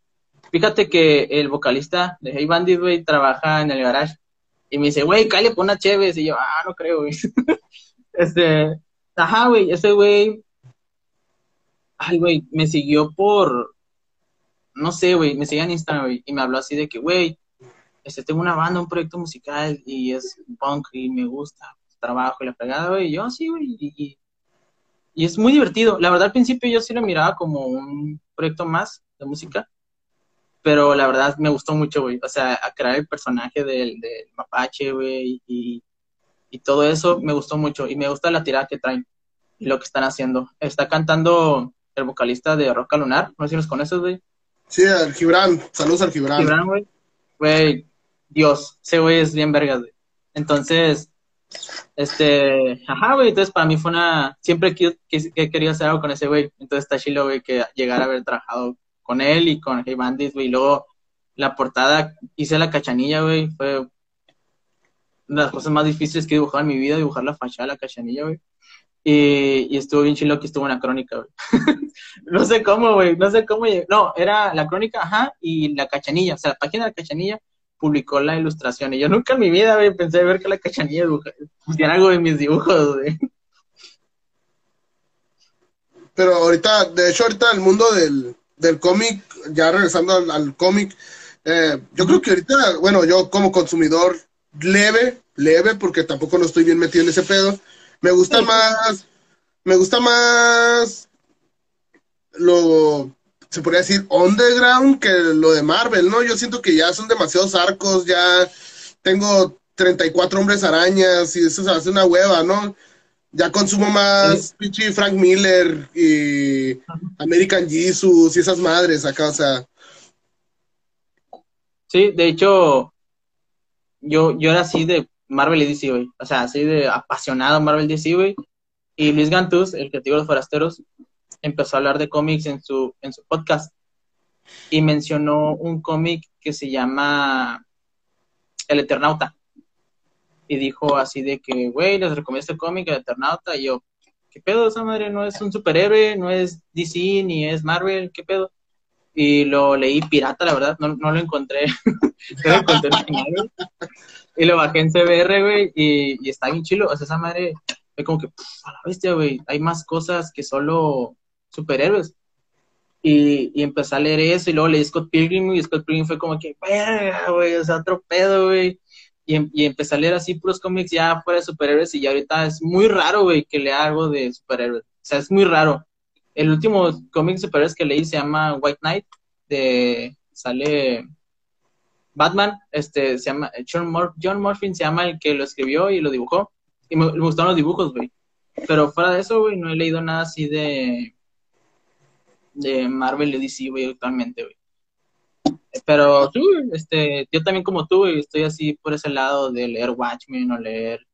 fíjate que el vocalista de Hey Bandit, güey, trabaja en el garage. Y me dice, güey, cállate, pon una Chévez. Y yo, ah, no creo, güey. este, ajá, güey, ese güey, ay, güey, me siguió por, no sé, güey, me seguía en Instagram, güey, y me habló así de que, güey, este, tengo una banda, un proyecto musical, y es punk, y me gusta, trabajo y la fregada, güey, yo, sí, güey, y, y, es muy divertido. La verdad, al principio yo sí lo miraba como un proyecto más de música, pero la verdad me gustó mucho, güey. O sea, a crear el personaje del, del mapache, güey, y, y todo eso me gustó mucho. Y me gusta la tirada que traen y lo que están haciendo. Está cantando el vocalista de Roca Lunar, no sé si los conoces, güey. Sí, el Gibran, saludos al Gibran. Gibran, güey. Güey, Dios, ese güey es bien vergas, güey. Entonces, este, ajá, güey, entonces para mí fue una, siempre que, he querido hacer algo con ese güey, entonces está güey, que llegar a haber trabajado con él y con Hey Bandit, güey, y luego la portada, hice la cachanilla, güey, fue una de las cosas más difíciles que he dibujado en mi vida, dibujar la fachada de la cachanilla, güey. Y, estuvo bien chilo que estuvo en la crónica, no sé cómo, güey, no sé cómo. No, era la crónica, ajá, y la cachanilla, o sea, la página de la cachanilla publicó la ilustración. Y yo nunca en mi vida, pensé ver que la cachanilla pusiera algo de mis dibujos, güey. Pero ahorita, de hecho, ahorita el mundo del, del cómic, ya regresando al, cómic, eh, yo creo que ahorita, bueno, yo como consumidor leve, leve, porque tampoco no estoy bien metido en ese pedo, me gusta más, me gusta más lo, se podría decir, underground que lo de Marvel, ¿no? Yo siento que ya son demasiados arcos, ya tengo 34 hombres arañas y eso se hace una hueva, ¿no? Ya consumo más pinche Frank Miller y American Jesus y esas madres acá, o sea. Sí, de hecho, yo, yo era así de Marvel y DC, güey. O sea, así de apasionado Marvel DC, güey. Y Luis Gantus, el creativo de los forasteros, empezó a hablar de cómics en su, en su podcast. Y mencionó un cómic que se llama El Eternauta. Y dijo así de que, güey, les recomiendo este cómic, El Eternauta. Y yo, ¿qué pedo esa madre? No es un superhéroe, no es DC, ni es Marvel, ¿qué pedo? Y lo leí pirata, la verdad, no, no lo encontré. lo encontré en y lo bajé en CBR, güey, y, está bien chilo. O sea, esa madre, es como que, a la bestia, güey, hay más cosas que solo superhéroes. Y, y empecé a leer eso, y luego leí Scott Pilgrim, y Scott Pilgrim fue como que, güey, o sea, otro pedo, güey. Y, y, empecé a leer así puros cómics ya fuera de superhéroes, y ya ahorita es muy raro, güey, que lea algo de superhéroes. O sea, es muy raro. El último cómic de superhéroes que leí se llama White Knight, de, sale Batman, este, se llama, John, Mor Morphin se llama el que lo escribió y lo dibujó. Y me, gustaron los dibujos, güey. Pero fuera de eso, güey, no he leído nada así de, de Marvel y DC, güey, actualmente, güey. Pero tú, este, yo también como tú, güey, estoy así por ese lado de leer Watchmen o leer,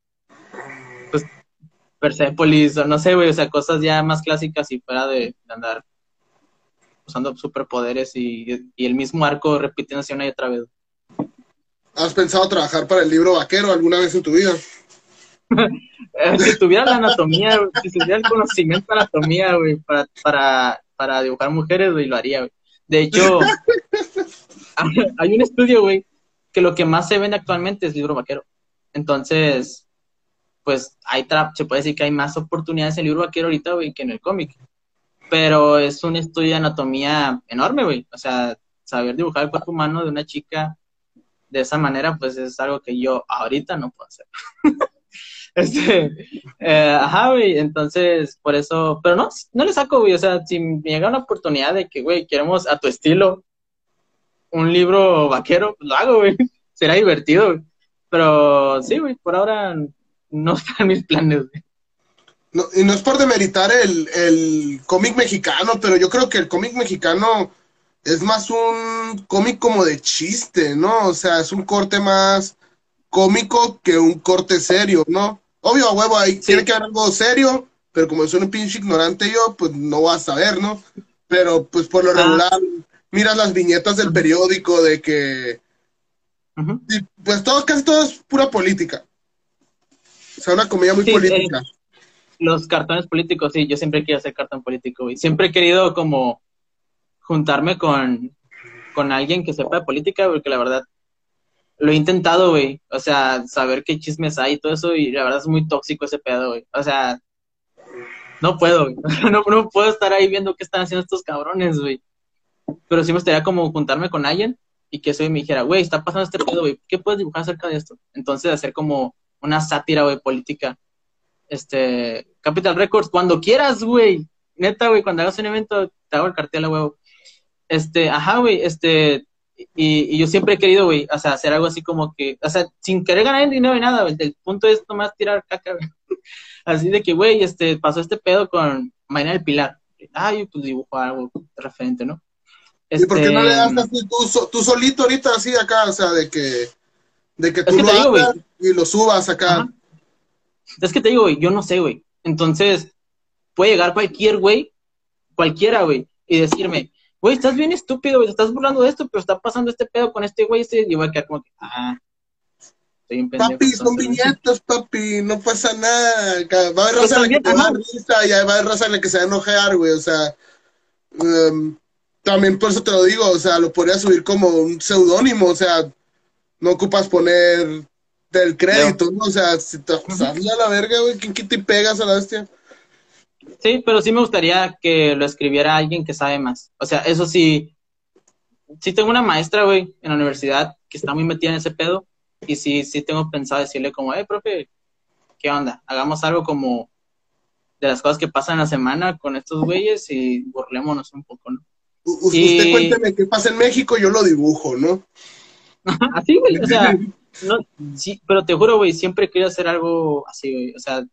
pues, Persepolis o no sé, güey, o sea, cosas ya más clásicas y fuera de, andar usando superpoderes y, y, el mismo arco repitiéndose una y otra vez. ¿Has pensado trabajar para el libro vaquero alguna vez en tu vida? si tuviera la anatomía, si tuviera el conocimiento de anatomía, güey, para, para, para dibujar mujeres, güey, lo haría, güey. De hecho, hay un estudio, güey, que lo que más se vende actualmente es libro vaquero. Entonces, pues hay se puede decir que hay más oportunidades en el libro vaquero ahorita, güey, que en el cómic. Pero es un estudio de anatomía enorme, güey. O sea, saber dibujar el cuerpo humano de una chica de esa manera, pues es algo que yo ahorita no puedo hacer. este, eh, ajá, güey, entonces, por eso, pero no, no le saco, güey, o sea, si me llega una oportunidad de que, güey, queremos a tu estilo un libro vaquero, pues lo hago, güey, será divertido, güey. Pero sí, güey, por ahora no están mis planes, güey. No, y no es por demeritar el, el cómic mexicano, pero yo creo que el cómic mexicano es más un cómic como de chiste, ¿no? O sea, es un corte más cómico que un corte serio, ¿no? Obvio, a huevo, ahí tiene que haber algo serio, pero como soy un pinche ignorante yo, pues no vas a saber, ¿no? Pero pues por lo ah. regular, miras las viñetas del periódico de que... pues todo, casi todo es pura política. O sea, una comedia muy política. Eh, los cartones políticos, sí, yo siempre quiero hacer cartón político, y siempre he querido como juntarme con, con alguien que sepa de política, porque la verdad lo he intentado, güey. O sea, saber qué chismes hay y todo eso, y la verdad es muy tóxico ese pedo, güey. O sea, no puedo. No, no puedo estar ahí viendo qué están haciendo estos cabrones, güey. Pero sí me gustaría como juntarme con alguien y que eso me dijera, güey, está pasando este pedo, güey, ¿qué puedes dibujar acerca de esto? Entonces, hacer como una sátira, güey, política. Este, Capital Records, cuando quieras, güey. Neta, güey, cuando hagas un evento, te hago el cartel a huevo. Este, ajá, güey, este, Y, yo siempre he querido, güey, o sea, hacer algo así como que, o sea, sin querer ganar dinero ni nada, güey. El punto es nomás tirar caca, güey. Así de que, güey, este, pasó este pedo con Mañana del Pilar. Ay, pues dibujo algo referente, ¿no? ¿Y por qué no le das este, así tú, solito ahorita así acá, o sea, de que, de que tú lo hagas y lo subas acá? Es que te digo, güey, yo no sé, güey. Entonces, puede llegar cualquier güey, cualquiera, güey, y decirme, güey, estás bien estúpido, güey, estás burlando de esto, pero está pasando este pedo con este güey, este, y voy a quedar como que, ah, estoy un pendejo. Papi, son viñetas, papi, no pasa nada. Va a haber raza en la que te va a risa y va a haber raza en la que se va a enojar, güey, o sea, um, también por eso te lo digo, o sea, lo podría subir como un seudónimo, o sea, no ocupas poner del crédito, ¿no? O sea, si te a la verga, güey, ¿quién te pegas a la bestia? Sí, pero sí me gustaría que lo escribiera alguien que sabe más. O sea, eso sí, sí tengo una maestra, güey, en la universidad que está muy metida en ese pedo y sí, sí tengo pensado decirle como, eh, profe, ¿qué onda? Hagamos algo como de las cosas que pasan en la semana con estos güeyes y burlémonos un poco, ¿no? usted cuénteme qué pasa en México, yo lo dibujo, ¿no? así, güey, o sea, no, sí, pero te juro, güey, siempre quería hacer algo así, güey, o sea,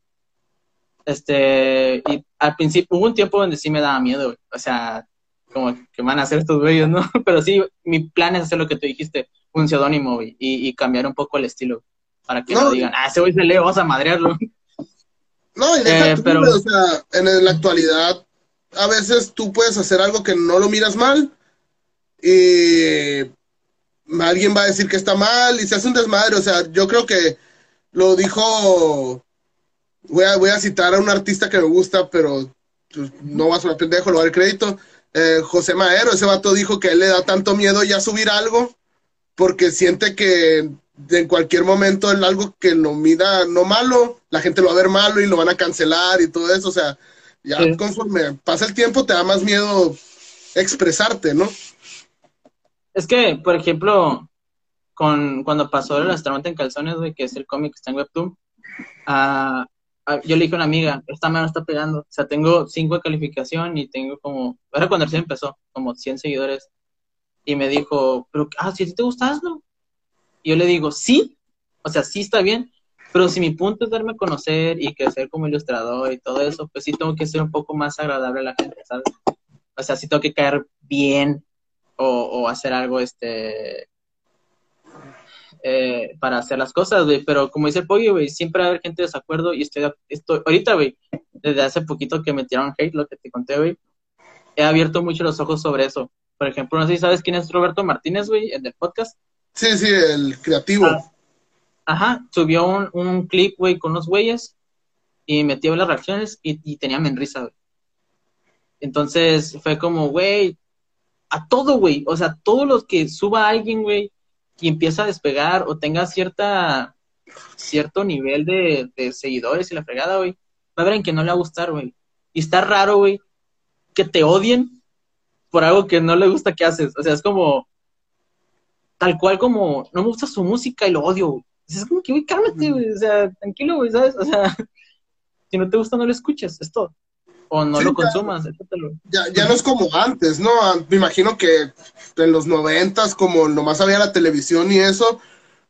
este, y al principio, hubo un tiempo donde sí me daba miedo, güey, o sea, como que van a hacer estos güeyes, ¿no? Pero sí, mi plan es hacer lo que tú dijiste, un seudónimo, güey, y, cambiar un poco el estilo, para que no, digan, ah, ese güey se lee, vamos a madrearlo. No, y deja eh, pero... o sea, en la actualidad, a veces tú puedes hacer algo que no lo miras mal, y alguien va a decir que está mal, y se hace un desmadre, o sea, yo creo que lo dijo voy a, voy a citar a un artista que me gusta, pero pues, no va a ser pendejo, lo va a dar crédito. Eh, José Maero, ese vato dijo que a él le da tanto miedo ya subir algo porque siente que en cualquier momento el algo que lo mida no malo, la gente lo va a ver malo y lo van a cancelar y todo eso. O sea, ya conforme pasa el tiempo te da más miedo expresarte, ¿no? Es que, por ejemplo, con cuando pasó el astronauta en calzones, güey, que es el cómic que está en Webtoon, uh, yo le dije a una amiga, esta mano está pegando. O sea, tengo cinco de calificación y tengo como, era cuando recién empezó, como 100 seguidores. Y me dijo, pero, ah, si ti te gusta, hazlo. Y yo le digo, sí, o sea, sí está bien, pero si mi punto es darme a conocer y crecer como ilustrador y todo eso, pues sí tengo que ser un poco más agradable a la gente, ¿sabes? O sea, sí tengo que caer bien o hacer algo, este, eh, para hacer las cosas, güey. Pero como dice el Pollo, güey, siempre va a haber gente de desacuerdo y estoy, estoy ahorita, güey, desde hace poquito que me tiraron hate, lo que te conté, güey, he abierto mucho los ojos sobre eso. Por ejemplo, no sé si sabes quién es Roberto Martínez, güey, el del podcast. Sí, sí, el creativo. Ah, ajá, subió un, un clip, güey, con unos güeyes y metió las reacciones y, y tenía risa, güey. Entonces fue como, güey, a todo, güey, o sea, todos los que suba alguien, güey, y empieza a despegar o tenga cierta cierto nivel de, seguidores y la fregada, güey, va a ver en que no le va a gustar, güey. Y está raro, güey, que te odien por algo que no le gusta que haces. O sea, es como tal cual como no me gusta su música y lo odio, güey. Es como que, güey, cálmate, güey. O sea, tranquilo, güey, ¿sabes? O sea, si no te gusta, no lo escuches, es todo o no lo consumas. Ya, ya, no es como antes, ¿no? Me imagino que en los noventas, como nomás había la televisión y eso,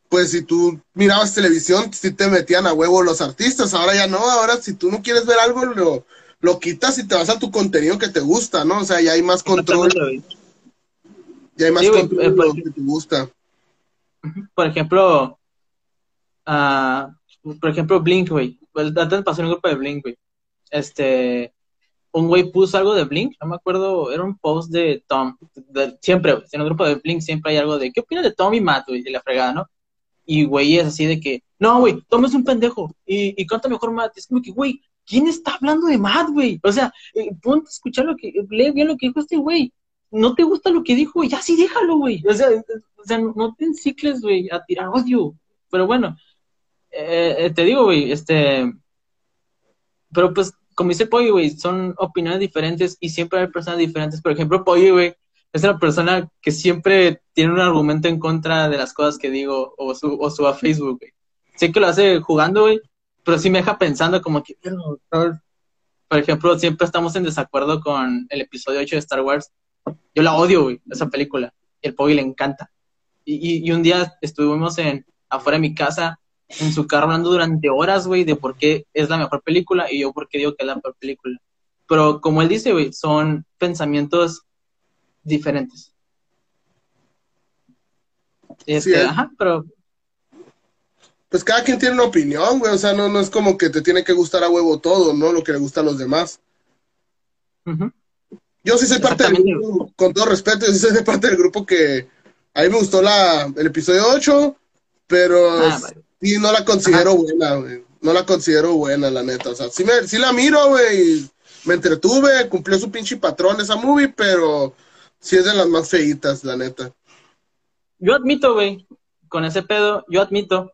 pues si tú mirabas televisión, sí te metían a huevo los artistas, ahora ya no, ahora si tú no quieres ver algo, lo, lo quitas y te vas a tu contenido que te gusta, ¿no? O sea, ya hay más control. Ya hay más control de lo que te gusta. Por ejemplo, uh, por ejemplo, Blink, güey. Antes pasó en un grupo de Blink, güey. Este, un güey puso algo de Blink, no me acuerdo, era un post de Tom, siempre, en un grupo de Blink siempre hay algo de, ¿qué opinas de Tom y Matt, güey? De la fregada, ¿no? Y güey es así de que, no, güey, Tom es un pendejo, y, y canta mejor Matt, es como que, güey, ¿quién está hablando de Matt, güey? O sea, eh, ponte a escuchar lo que, lee bien lo que dijo este güey, no te gusta lo que dijo, ya sí déjalo, güey, o sea, o sea, no te encicles, güey, a tirar odio, pero bueno, eh, eh, te digo, güey, este, pero pues como dice Pollo, güey, son opiniones diferentes y siempre hay personas diferentes. Por ejemplo, Pollo, güey, es una persona que siempre tiene un argumento en contra de las cosas que digo o, su, suba a Facebook, güey. Sé que lo hace jugando, güey, pero sí me deja pensando como que, por ejemplo, siempre estamos en desacuerdo con el episodio 8 de Star Wars. Yo la odio, güey, esa película. el Poggy le encanta. Y, y, un día estuvimos en, afuera de mi casa, en su carro hablando durante horas, güey, de por qué es la mejor película y yo por qué digo que es la mejor película. Pero como él dice, güey, son pensamientos diferentes. Este, ajá, pero pues cada quien tiene una opinión, güey. O sea, no, no es como que te tiene que gustar a huevo todo, ¿no? Lo que le gusta a los demás. Yo sí soy parte del grupo, con todo respeto, yo sí soy parte del grupo que a mí me gustó la, el episodio 8, pero ah, sí no la considero buena, güey. No la considero buena, la neta. O sea, sí, me, sí la miro, güey. Me entretuve, cumplió su pinche patrón esa movie, pero sí es de las más feitas, la neta. Yo admito, güey, con ese pedo, yo admito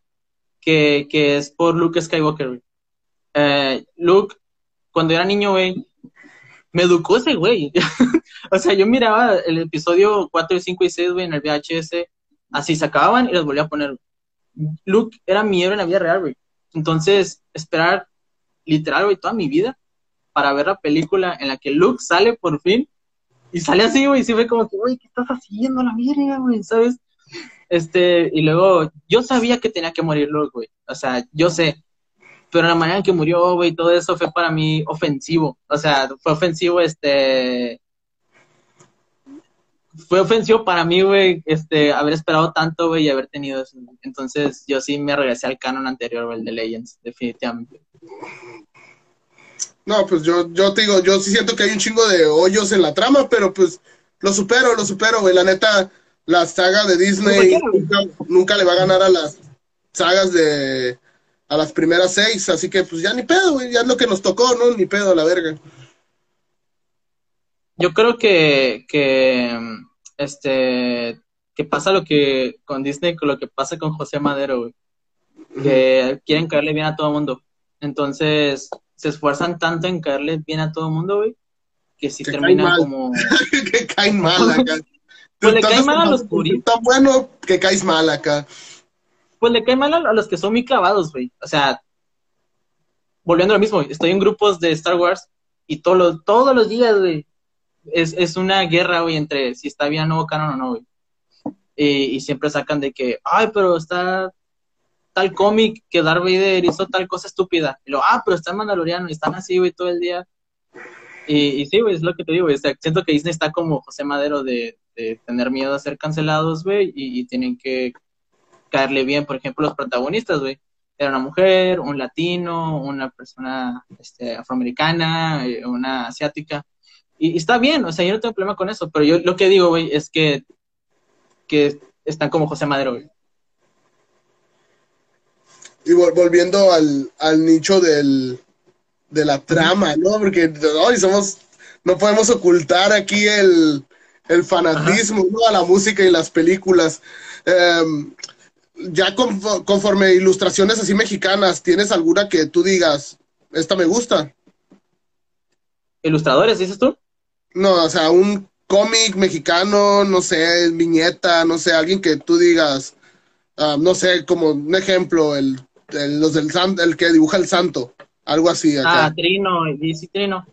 que, que es por Luke Skywalker, eh, Luke, cuando era niño, güey, me educó ese güey. o sea, yo miraba el episodio 4, 5 y 6, güey, en el VHS, así se acababan y los volvía a poner. Luke era mi héroe en la vida real, güey. Entonces, esperar literal, güey, toda mi vida para ver la película en la que Luke sale por fin y sale así, güey, y se ve como que, güey, ¿qué estás haciendo la mierda, güey? ¿Sabes? Este, y luego, yo sabía que tenía que morir Luke, güey. O sea, yo sé. Pero la manera en que murió, güey, todo eso fue para mí ofensivo. O sea, fue ofensivo, este. Fue ofensivo para mí, güey, este, haber esperado tanto, güey, y haber tenido eso. Entonces, yo sí me regresé al canon anterior, güey, el de Legends, definitivamente. No, pues yo, yo te digo, yo sí siento que hay un chingo de hoyos en la trama, pero pues lo supero, lo supero, güey. La neta, la saga de Disney nunca, le va a ganar a las sagas de a las primeras seis, así que pues ya ni pedo, güey, ya es lo que nos tocó, ¿no? Ni pedo, la verga. Yo creo que, que este que pasa lo que con Disney, con lo que pasa con José Madero, güey. Que quieren caerle bien a todo el mundo. Entonces, se esfuerzan tanto en caerle bien a todo el mundo, güey, que si terminan como... que caen mal acá. Pues le cae mal a los puristas. Tan bueno que caes mal acá. Pues le cae mal a los que son muy clavados, güey. O sea, volviendo a lo mismo, estoy en grupos de Star Wars y todos los, todos los días, güey, es, es una guerra, güey, entre si está bien nuevo canon o no, güey. Y, siempre sacan de que, ay, pero está tal cómic que Darth Vader hizo tal cosa estúpida. Y lo, ah, pero está en Mandaloriano y están así, güey, todo el día. Y, sí, güey, es lo que te digo, güey. siento que Disney está como José Madero de, de tener miedo a ser cancelados, güey, y, tienen que caerle bien, por ejemplo, los protagonistas, güey. Era una mujer, un latino, una persona este, afroamericana, eh, una asiática. Y, está bien, o sea, yo no tengo problema con eso, pero yo lo que digo, güey, es que, que están como José Madero, güey. Y volviendo al, al nicho del, de la trama, ¿no? Porque hoy somos, no podemos ocultar aquí el, el fanatismo a la música y las películas. Em, ya conforme ilustraciones así mexicanas, ¿tienes alguna que tú digas, esta me gusta? ¿Ilustradores, dices tú? No, o sea, un cómic mexicano, no sé, viñeta, no sé, alguien que tú digas, ah, no sé, como un ejemplo, el, los del el que dibuja el santo, algo así. Ah, Trino, sí, Trino.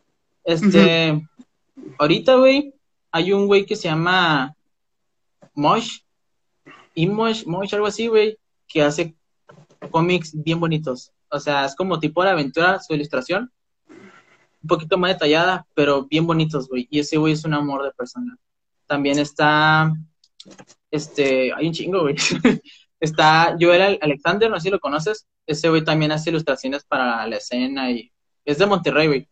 Este, ahorita, güey, hay un güey que se llama Mosh, y Mosh, Mosh, algo así, güey, que hace cómics bien bonitos. O sea, es como tipo de aventura, su ilustración. Un poquito más detallada, pero bien bonitos, güey. Y ese güey es un amor de persona. También está, este, hay un chingo, güey. está Joel Alexander, no sé si lo conoces. Ese güey también hace ilustraciones para la escena y es de Monterrey, güey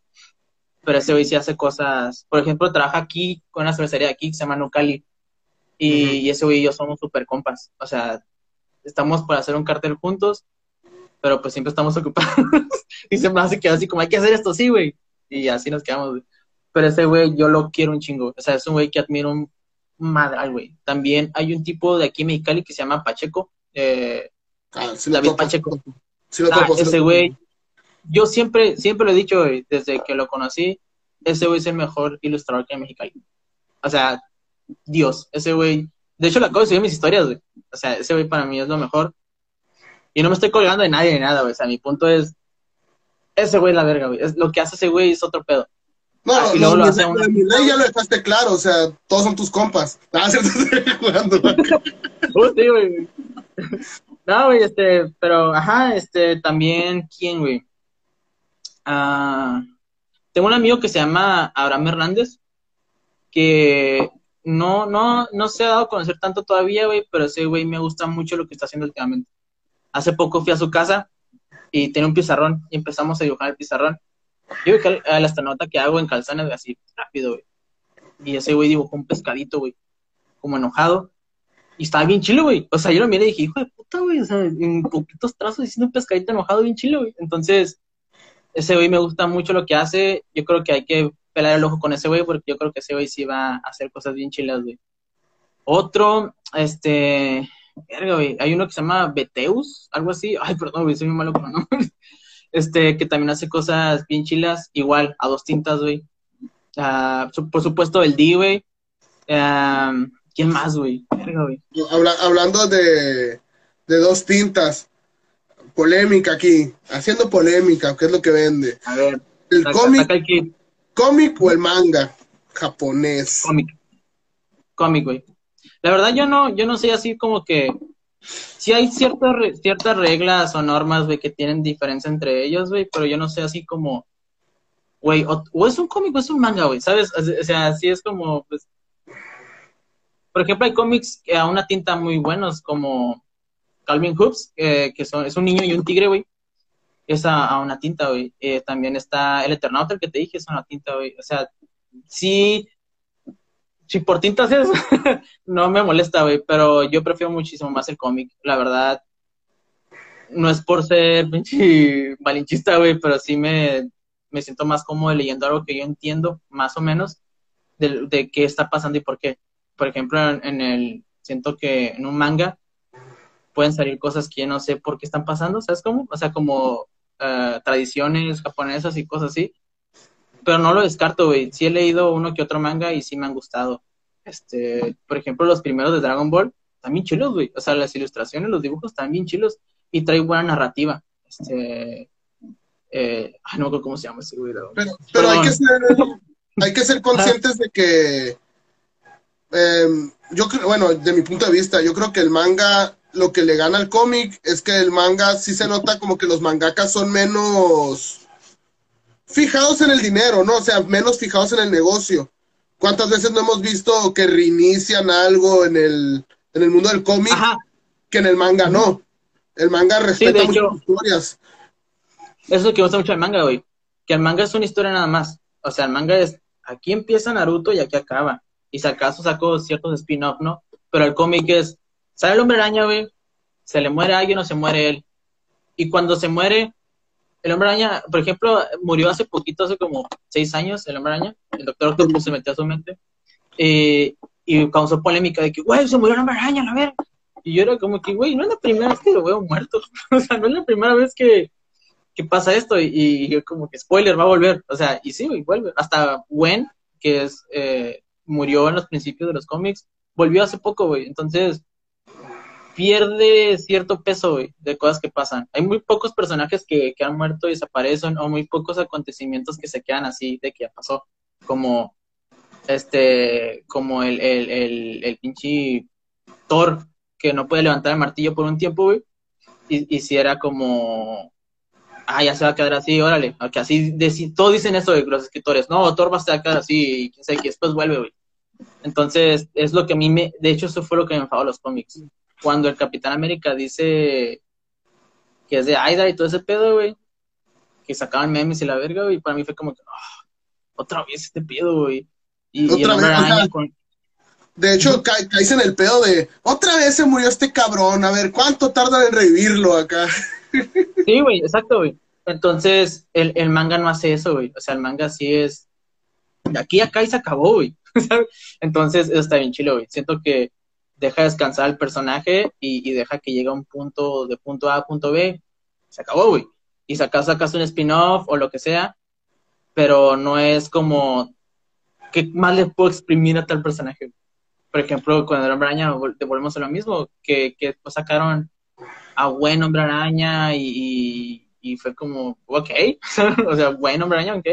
pero ese güey sí hace cosas, por ejemplo, trabaja aquí con una cervecería aquí que se llama Nucali, y, ese güey y yo somos súper compas, o sea, estamos por hacer un cartel juntos, pero pues siempre estamos ocupados, y siempre hace que así como hay que hacer esto, sí, güey, y así nos quedamos, güey. Pero ese güey yo lo quiero un chingo, o sea, es un güey que admiro un madral, güey. También hay un tipo de aquí en Mexicali que se llama Pacheco, eh, ah, David Pacheco. ah, ese güey yo siempre, siempre lo he dicho, desde que lo conocí, ese güey es el mejor ilustrador que hay en Mexicali. O sea, Dios, ese güey. De hecho, lo acabo de subir mis historias, güey. O sea, ese güey para mí es lo mejor. Y no me estoy colgando de nadie ni nada, güey. O sea, mi punto es. Ese güey es la verga, güey. Es, lo que hace ese güey es otro pedo. No, Ah, y no, luego lo mi- hace una- mi ley ya lo dejaste claro, o sea, todos son tus compas. Ah, cierto, jugando. Uh, sí, güey. No, güey, este, pero, ajá, este, también, ¿quién, güey? Ah, tengo un amigo que se llama Abraham Hernández, que no, no, no se ha dado a conocer tanto todavía, güey, pero ese güey me gusta mucho lo que está haciendo últimamente. Hace poco fui a su casa y tiene un pizarrón y empezamos a dibujar el pizarrón. Yo vi el astronauta que hago en calzones, así, rápido, güey. Y ese güey dibujó un pescadito, güey, como enojado. Y estaba bien chilo, güey. O sea, yo lo miré y dije, hijo de puta, güey. O sea, en poquitos trazos diciendo un pescadito enojado bien chilo, güey. Entonces, ese güey me gusta mucho lo que hace. Yo creo que hay que pelar el ojo con ese güey porque yo creo que ese güey sí va a hacer cosas bien chilas, güey. Otro, este, verga, güey. Hay uno que se llama Beteus, algo así. Ay, perdón, güey, soy muy malo con nombres. Este, que también hace cosas bien chilas, igual, a dos tintas, güey. Ah, su- por supuesto, el D, güey. ¿Quién más, güey? Verga, güey. Habla- hablando de, de dos tintas, polémica aquí, haciendo polémica, ¿qué es lo que vende? A ver, ¿El saca, cómic, saca el kit. cómic o el manga japonés? Cómic. Cómic, güey. La verdad, yo no, yo no sé así como que. Sí hay ciertas, ciertas reglas o normas, güey, que tienen diferencia entre ellos, güey, pero yo no sé así como. Güey, o, es un cómic o es un manga, güey, ¿sabes? O sea, sí es como. Pues, por ejemplo, hay cómics que a una tinta muy buenos, como Calvin Hoops, eh, que son, es un niño y un tigre, güey. Es a, a una tinta, güey. Eh, también está El Eternauta, el que te dije, es a una tinta, güey. O sea, sí, si por tintas es, no me molesta, güey, pero yo prefiero muchísimo más el cómic, la verdad. No es por ser pinche malinchista, güey, pero sí me, me siento más cómodo leyendo algo que yo entiendo, más o menos, de, qué está pasando y por qué. Por ejemplo, en, en el, siento que en un manga pueden salir cosas que yo no sé por qué están pasando, ¿sabes cómo? O sea, como eh, tradiciones japonesas y cosas así pero no lo descarto, güey. Sí he leído uno que otro manga y sí me han gustado. Este, por ejemplo, los primeros de Dragon Ball, están bien chilos, güey. O sea, las ilustraciones, los dibujos están bien chilos y trae buena narrativa. Este, eh, ay, no me acuerdo cómo se llama ese güey. Pero, pero hay, que ser, hay que ser conscientes de que, em, yo creo, bueno, de mi punto de vista, yo creo que el manga, lo que le gana al cómic es que el manga sí se nota como que los mangakas son menos fijados en el dinero, ¿no? O sea, menos fijados en el negocio. ¿Cuántas veces no hemos visto que reinician algo en el, en el mundo del cómic Ajá, que en el manga no? El manga respeta muchas hecho- historias. eso es lo que gusta mucho del manga, güey. Que el manga es una historia nada más. O sea, el manga es, aquí empieza Naruto y aquí acaba. Y si acaso sacó ciertos spin-off, ¿no? Pero el cómic es, sale el hombre araña, güey, se le muere a alguien o se muere él. Y cuando se muere, el hombre araña, por ejemplo, murió hace poquito, hace como seis años, el hombre araña. El doctor Octopus se metió a su mente. Eh, y causó polémica de que, güey, se murió el hombre araña, a ver. Y yo era como que, güey, no es la primera vez que lo veo muerto. o sea, no es la primera vez que, que pasa esto. Y, y yo como que, spoiler, va a volver. O sea, y sí, güey, vuelve. Hasta Gwen, que es, eh, murió en los principios de los cómics, volvió hace poco, güey. Entonces, pierde cierto peso, de cosas que pasan. Hay muy pocos personajes que, que han muerto y desaparecen, o muy pocos acontecimientos que se quedan así de que ya pasó. Como, este, como el, el, el, el pinche Thor, que no puede levantar el martillo por un tiempo. Y, y si era como, ah, ya se va a quedar así, órale. Aunque así, deci- todos dicen eso de los escritores. No, Thor va a quedar así, y quién sabe que después vuelve. Entonces, es lo que a mí me, de hecho, eso fue lo que me enfadó los cómics. Cuando el Capitán América dice que es de Aida y todo ese pedo, güey, que sacaban memes y la verga, güey, para mí fue como que, ah, otra vez este pedo, güey. Y, y Otra vez, ajá. con, De hecho, ca caes en el pedo de otra vez se murió este cabrón. A ver, ¿cuánto tardan en revivirlo acá? Sí, güey, exacto, güey. Entonces, el, el manga no hace eso, güey. O sea, el manga sí es. De aquí a acá y se acabó, güey. Entonces, eso está bien chilo, güey. Siento que deja descansar al personaje y, y deja que llegue a un punto de punto A a punto B. Se acabó, güey. Y sacas, sacas un spin-off o lo que sea, pero no es como. ¿Qué más le puedo exprimir a tal personaje? Por ejemplo, con el Hombre Araña vol- volvemos a lo mismo, que, que después sacaron a buen hombre araña y, y, fue como, ok, o sea, buen hombre araña, ok.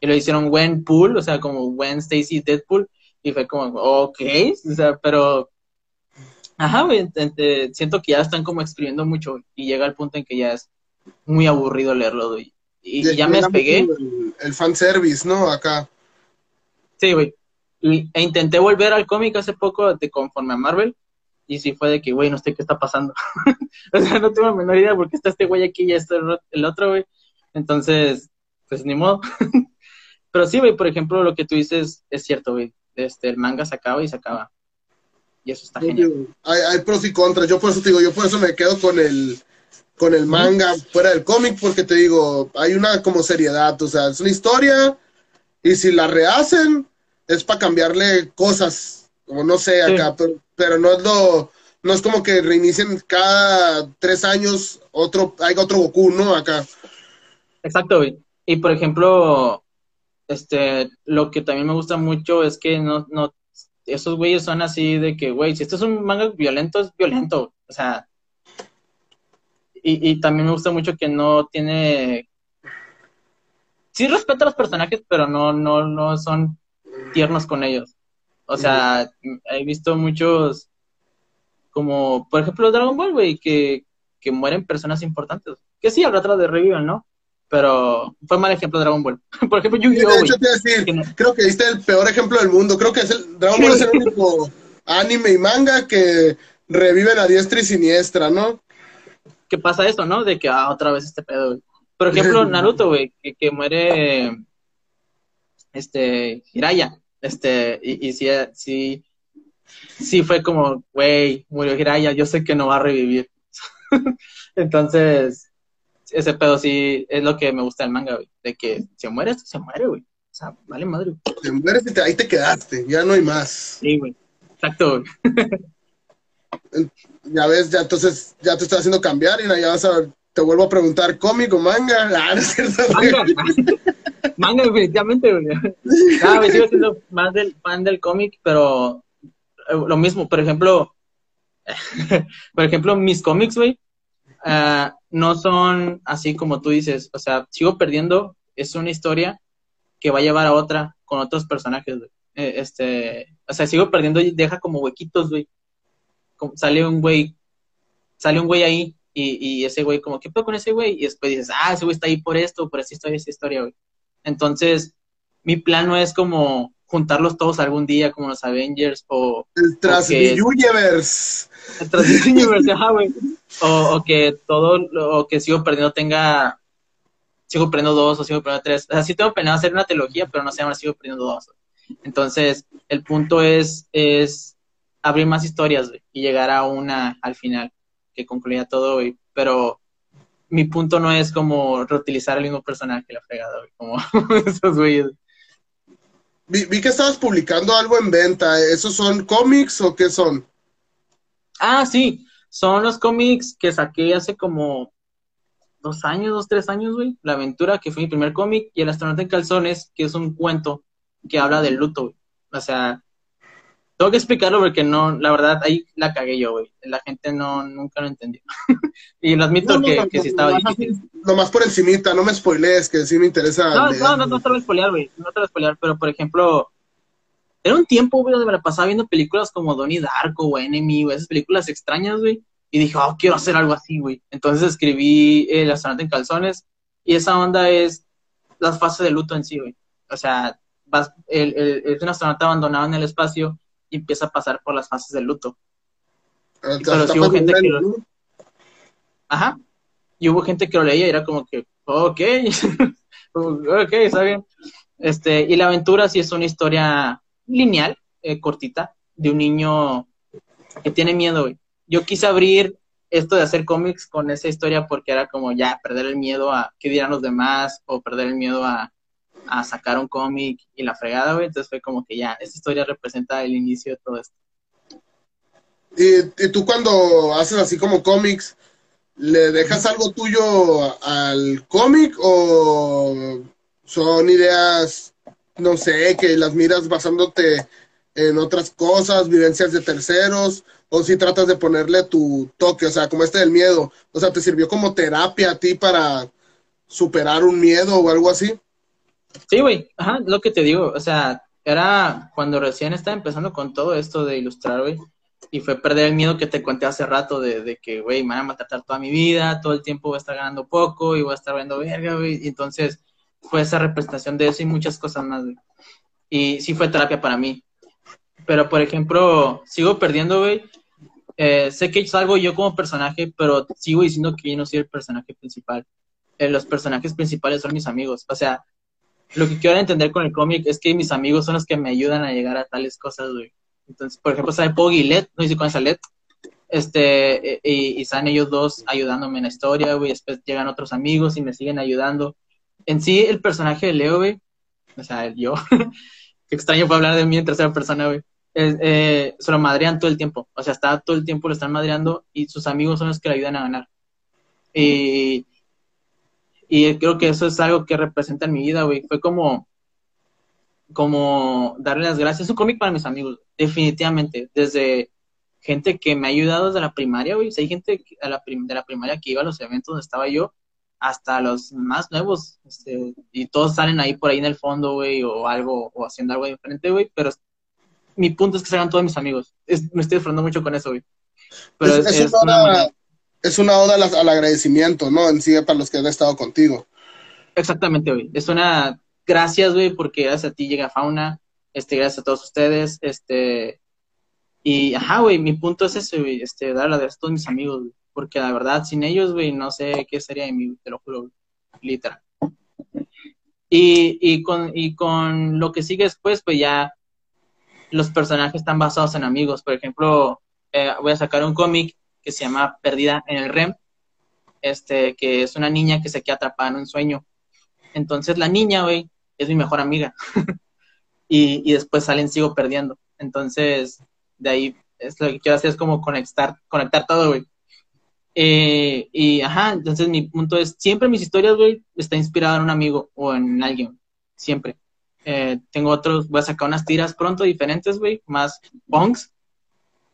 y lo hicieron Gwen Pool, o sea, como Gwen Stacy Deadpool, y fue como, ok, o sea, pero, ajá, güey, siento que ya están como escribiendo mucho y llega al punto en que ya es muy aburrido leerlo, güey. Y, ya me despegué. El, el fanservice, ¿no? Acá. Sí, güey. E intenté volver al cómic hace poco de conforme a Marvel. Y sí fue de que, güey, no sé qué está pasando. o sea, no tengo la menor idea porque está este güey aquí y ya está el otro, güey. Entonces, pues ni modo. Pero sí, güey, por ejemplo, lo que tú dices es cierto, güey. Este, el manga se acaba y se acaba. Y eso está genial. Hay, hay pros y contras. Yo por eso te digo, yo por eso me quedo con el, con el manga fuera del cómic, porque te digo, hay una como seriedad. O sea, es una historia y si la rehacen, es para cambiarle cosas, como no sé, acá, pero, no es lo, no es como que reinicien cada tres años otro, hay otro Goku, ¿no? Acá. Exacto, Y por ejemplo, este, lo que también me gusta mucho es que no, no, esos güeyes son así de que, güey, si esto es un manga violento, es violento. O sea, y, y también me gusta mucho que no tiene sí respeta a los personajes, pero no, no, no son tiernos con ellos. O sea, he visto muchos, como por ejemplo Dragon Ball, güey, que, que mueren personas importantes. Que sí, al rato de reviven, ¿no? Pero fue mal ejemplo Dragon Ball. por ejemplo, Yu-Gi-Oh! creo que diste el peor ejemplo del mundo. Creo que es el, Dragon Ball es el único anime y manga que reviven a diestra y siniestra, ¿no? ¿Qué pasa eso, no? De que, ah, otra vez este pedo, Por ejemplo, Naruto, güey, que, que muere este, Hiraya, este, y, y sí, sí, sí fue como, güey, murió Hiraya, yo sé que no va a revivir. Entonces, ese pedo sí es lo que me gusta del manga, güey, de que se muere, se muere, güey. O sea, vale madre. Se muere y ahí te quedaste, ya no hay más. Sí, güey. Exacto, güey. ya ves, ya entonces, ya te estás haciendo cambiar y ya vas a te vuelvo a preguntar, ¿cómic o manga? Ah, no es cierto. Manga. Manga, definitivamente, güey. Ah, sigo siendo más del fan del cómic, pero eh, lo mismo, por ejemplo, por ejemplo, mis cómics, güey, uh, no son así como tú dices. O sea, sigo perdiendo, es una historia que va a llevar a otra con otros personajes. Eh, este, o sea, sigo perdiendo y deja como huequitos, güey. sale un güey, sale un güey ahí y, y ese güey como, ¿qué pedo con ese güey? Y después dices, ah, ese güey está ahí por esto, por esa historia, esa historia, güey. Entonces, mi plan no es como juntarlos todos algún día como los Avengers o... El Universe. El Universe, ajá, güey. O, que todo, o que sigo perdiendo tenga... Sigo perdiendo dos o sigo perdiendo tres. O sea, sí tengo planeado hacer una trilogía, pero no se llama sigo perdiendo dos. Entonces, el punto es, es abrir más historias güey, y llegar a una al final que concluya todo, güey. Pero mi punto no es como reutilizar el mismo personaje, la fregada, como esos güeyes. Vi, vi, que estabas publicando algo en venta. ¿Esos son cómics o qué son? Ah, sí. Son los cómics que saqué hace como dos años, dos, tres años, güey. La aventura, que fue mi primer cómic, y El astronauta en calzones, que es un cuento que habla del luto, güey. O sea, tengo que explicarlo porque no, la verdad, ahí la cagué yo, güey. La gente no, nunca lo entendió. y lo admito que, que sí estaba difícil. Nomás por encimita, no me spoilees, que sí me interesa. No, no, no, no te lo voy a spoilear, güey. No te lo voy a spoilear, pero por ejemplo, era un tiempo, güey, donde me la pasaba viendo películas como Donnie Darko o Enemy, güey, esas películas extrañas, güey. Y dije, oh, quiero hacer algo así, güey. Entonces escribí El astronauta en calzones. Y esa onda es las fases de luto en sí, güey. O sea, vas, el, el, el, un astronauta abandonado en el espacio y empieza a pasar por las fases del luto. Pero sí hubo gente que lo... Ajá. Y hubo gente que lo leía y era como que, ok, ok, está bien. Este, y la aventura sí es una historia lineal, eh, cortita, de un niño que tiene miedo, Yo quise abrir esto de hacer cómics con esa historia porque era como ya perder el miedo a qué dirán los demás o perder el miedo a a sacar un cómic y la fregada, güey. Entonces fue como que ya, esta historia representa el inicio de todo esto. ¿Y, tú cuando haces así como cómics, le dejas algo tuyo al cómic o son ideas, no sé, que las miras basándote en otras cosas, vivencias de terceros, o si tratas de ponerle tu toque, o sea, como este del miedo, o sea, ¿te sirvió como terapia a ti para superar un miedo o algo así? Sí, güey, ajá, lo que te digo, o sea, era cuando recién estaba empezando con todo esto de ilustrar, güey, y fue perder el miedo que te conté hace rato de, que, güey, me van a maltratar toda mi vida, todo el tiempo voy a estar ganando poco y voy a estar viendo verga, güey, y entonces fue esa representación de eso y muchas cosas más, güey. Y sí fue terapia para mí. Pero, por ejemplo, sigo perdiendo, güey. Eh, sé que salgo yo como personaje, pero sigo diciendo que yo no soy el personaje principal. Eh, los personajes principales son mis amigos. O sea, lo que quiero entender con el cómic es que mis amigos son los que me ayudan a llegar a tales cosas, güey. Entonces, por ejemplo, sale Poggy y Led, no sé a Led. Este, eh, y, y están ellos dos ayudándome en la historia, güey. Después llegan otros amigos y me siguen ayudando. En sí, el personaje de Leo, güey, o sea, yo, qué extraño para hablar de mí en tercera persona, güey. Eh, se lo madrean todo el tiempo. O sea, está todo el tiempo lo están madreando y sus amigos son los que le ayudan a ganar. Y, y creo que eso es algo que representa en mi vida, güey. Fue como, como darle las gracias. Es un cómic para mis amigos, definitivamente. Desde gente que me ha ayudado desde la primaria, güey. hay gente de la, de la primaria que iba a los eventos donde estaba yo, hasta los más nuevos. Este, y todos salen ahí por ahí en el fondo, güey, o algo, o haciendo algo diferente, güey. Pero mi punto es que salgan todos mis amigos. me estoy disfrutando mucho con eso, güey. Pero es, una, es una oda al, agradecimiento, ¿no? En sí, para los que han estado contigo. Exactamente, güey. Es una gracias, güey, porque gracias a ti llega Fauna, este, gracias a todos ustedes, este, y, ajá, güey, mi punto es ese, güey, este, gracias a todos mis amigos, güey, porque la verdad, sin ellos, güey, no sé qué sería de mí, te lo juro, literal. Y, y, con, y con lo que sigue después, pues ya los personajes están basados en amigos. Por ejemplo, eh, voy a sacar un cómic que se llama Perdida en el REM, este, que es una niña que se queda atrapada en un sueño. Entonces la niña, güey, es mi mejor amiga. y, y después salen, sigo perdiendo. Entonces, de ahí es lo que quiero hacer es como conectar, conectar todo, güey. Eh, y ajá, entonces mi punto es, siempre mis historias, güey, está inspirado en un amigo o en alguien, siempre. Eh, tengo otros, voy a sacar unas tiras pronto diferentes, güey, más bongs.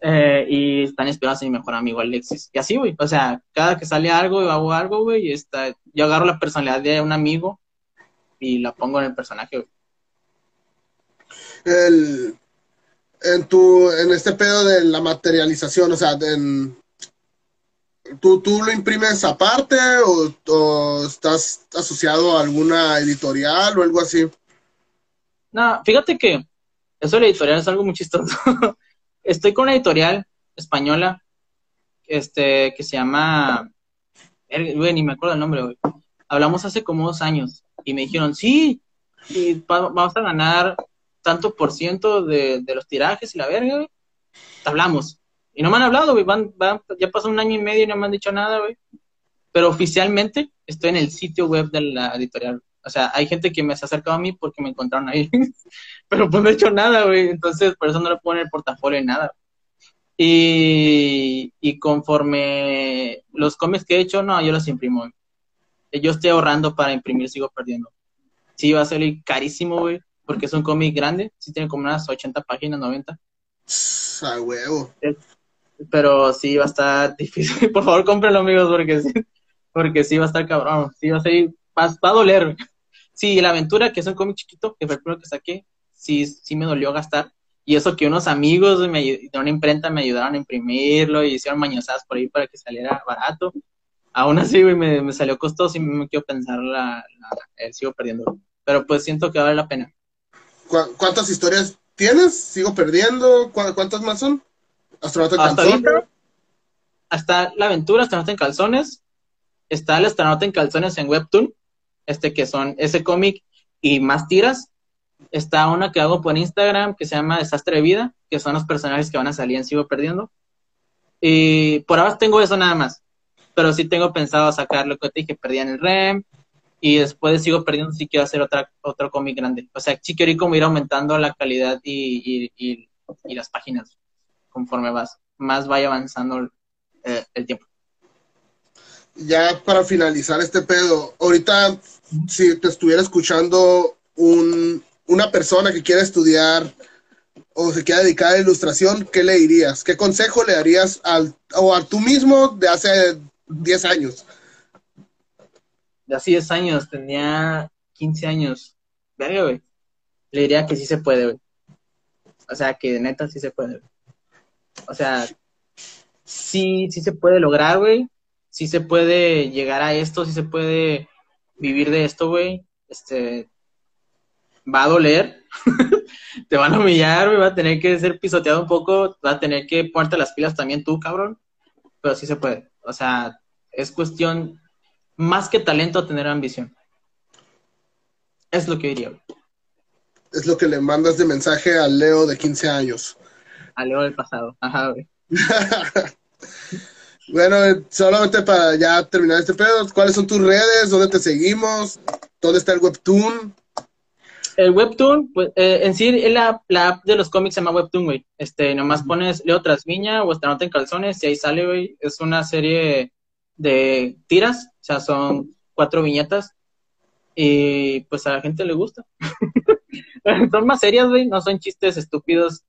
Eh, y están inspirados en mi mejor amigo Alexis. Y así, güey. O sea, cada que sale algo, yo hago algo, güey, y está, yo agarro la personalidad de un amigo y la pongo en el personaje, güey. El, en tu, en este pedo de la materialización, o sea, en, ¿tú, ¿tú lo imprimes aparte o, o estás asociado a alguna editorial o algo así? No, fíjate que eso de la editorial es algo muy chistoso. Estoy con una editorial española este, que se llama. Güey, ni me acuerdo el nombre, güey. Hablamos hace como dos años y me dijeron, sí, vamos a ganar tanto por ciento de, los tirajes y la verga, güey. Hablamos. Y no me han hablado, güey. ya pasó un año y medio y no me han dicho nada, güey. Pero oficialmente estoy en el sitio web de la editorial. O sea, hay gente que me se ha acercado a mí porque me encontraron ahí. Pero pues no he hecho nada, güey. Entonces, por eso no le puedo en el portafolio ni nada. Y, y conforme los cómics que he hecho, no, yo los imprimo. Yo estoy ahorrando para imprimir, sigo perdiendo. Sí, va a salir carísimo, güey, porque es un cómic grande. Sí tiene como unas 80 páginas, 90. A huevo. Pero sí va a estar difícil. Por favor, cómprenlo, amigos, porque sí, porque sí va a estar cabrón. Sí va a ser, va, va a doler. Sí, La Aventura, que es un cómic chiquito, que fue el primero que saqué, sí, sí me dolió gastar. Y eso que unos amigos de una imprenta me ayudaron a imprimirlo y hicieron mañosadas por ahí para que saliera barato. Aún así, güey, me, salió costoso y me quiero pensar, la, eh, sigo perdiendo. Pero pues siento que vale la pena. ¿Cuántas historias tienes? ¿Sigo perdiendo? ¿Cuántas más son? ¿Astronauta en hasta calzones? hasta la aventura, astronauta en calzones. Está el astronauta en calzones en Webtoon este que son ese cómic y más tiras. Está una que hago por Instagram que se llama Desastre de Vida, que son los personajes que van a salir en Sigo Perdiendo. Y por ahora tengo eso nada más. Pero sí tengo pensado sacar lo que te dije, perdí en el REM. Y después Sigo Perdiendo, sí quiero hacer otra, otro cómic grande. O sea, sí quiero como ir aumentando la calidad y, y, y, las páginas conforme vas, más vaya avanzando eh, el tiempo ya para finalizar este pedo, ahorita si te estuviera escuchando un, una persona que quiera estudiar o se quiera dedicar a ilustración, ¿qué le dirías? ¿Qué consejo le darías al, o a tú mismo de hace 10 años? De hace 10 años, tenía 15 años. verga, güey. Le diría que sí se puede, güey. O sea, que neta sí se puede. O sea, sí, sí se puede lograr, güey. Sí se puede llegar a esto, sí se puede vivir de esto, güey. Este, va a doler. Te van a humillar, güey. Va a tener que ser pisoteado un poco. Va a tener que ponerte las pilas también tú, cabrón. Pero sí se puede. O sea, es cuestión más que talento tener ambición. Es lo que diría. Güey. Es lo que le mandas de mensaje a Leo de 15 años. A Leo del pasado. Ajá, güey. bueno, solamente para ya terminar este pedo, ¿cuáles son tus redes? ¿Dónde te seguimos? ¿Dónde está el webtoon? El webtoon, pues eh, en sí la, la, app de los cómics se llama webtoon, güey. Este, nomás pones Leo Trasviña o esta nota en calzones y ahí sale, güey. Es una serie de tiras, o sea, son cuatro viñetas y pues a la gente le gusta. son más serias, güey, no son chistes estúpidos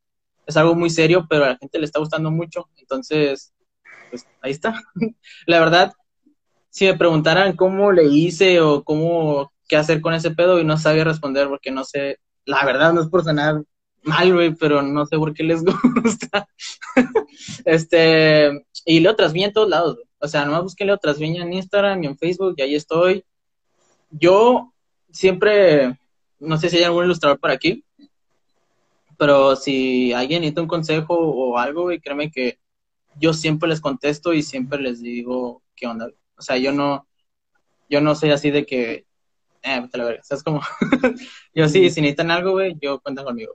es algo muy serio, pero a la gente le está gustando mucho. Entonces, pues ahí está. la verdad, si me preguntaran cómo le hice o cómo, qué hacer con ese pedo y no sabía responder porque no sé, la verdad no es por sonar mal, güey, pero no sé por qué les gusta. este, y Leo Trasviña en todos lados, güey. O sea, nomás busquen Leo Trasviña en Instagram y en Facebook y ahí estoy. Yo siempre, no sé si hay algún ilustrador por aquí, pero si alguien necesita un consejo o algo, güey, créeme que yo siempre les contesto y siempre les digo qué onda. O sea, yo no, yo no soy así de que, eh, te la verga. O sea, es como, yo sí, si necesitan algo, güey, yo cuentan conmigo.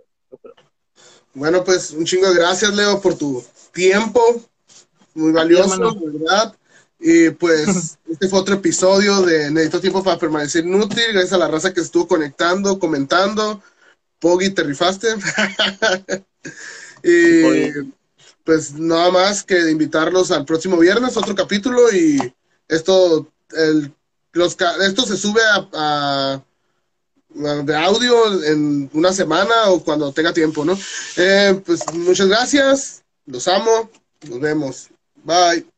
Bueno, pues un chingo de gracias, Leo, por tu tiempo. Muy valioso, ¿verdad? Y pues este fue otro episodio de Necesito Tiempo para Permanecer Inútil. Gracias a la raza que estuvo conectando, comentando. Poggy, te rifaste. y pues nada más que invitarlos al próximo viernes, otro capítulo y esto, el, los, esto se sube a, de audio en una semana o cuando tenga tiempo, ¿no? Eh, pues muchas gracias, los amo, nos vemos, bye.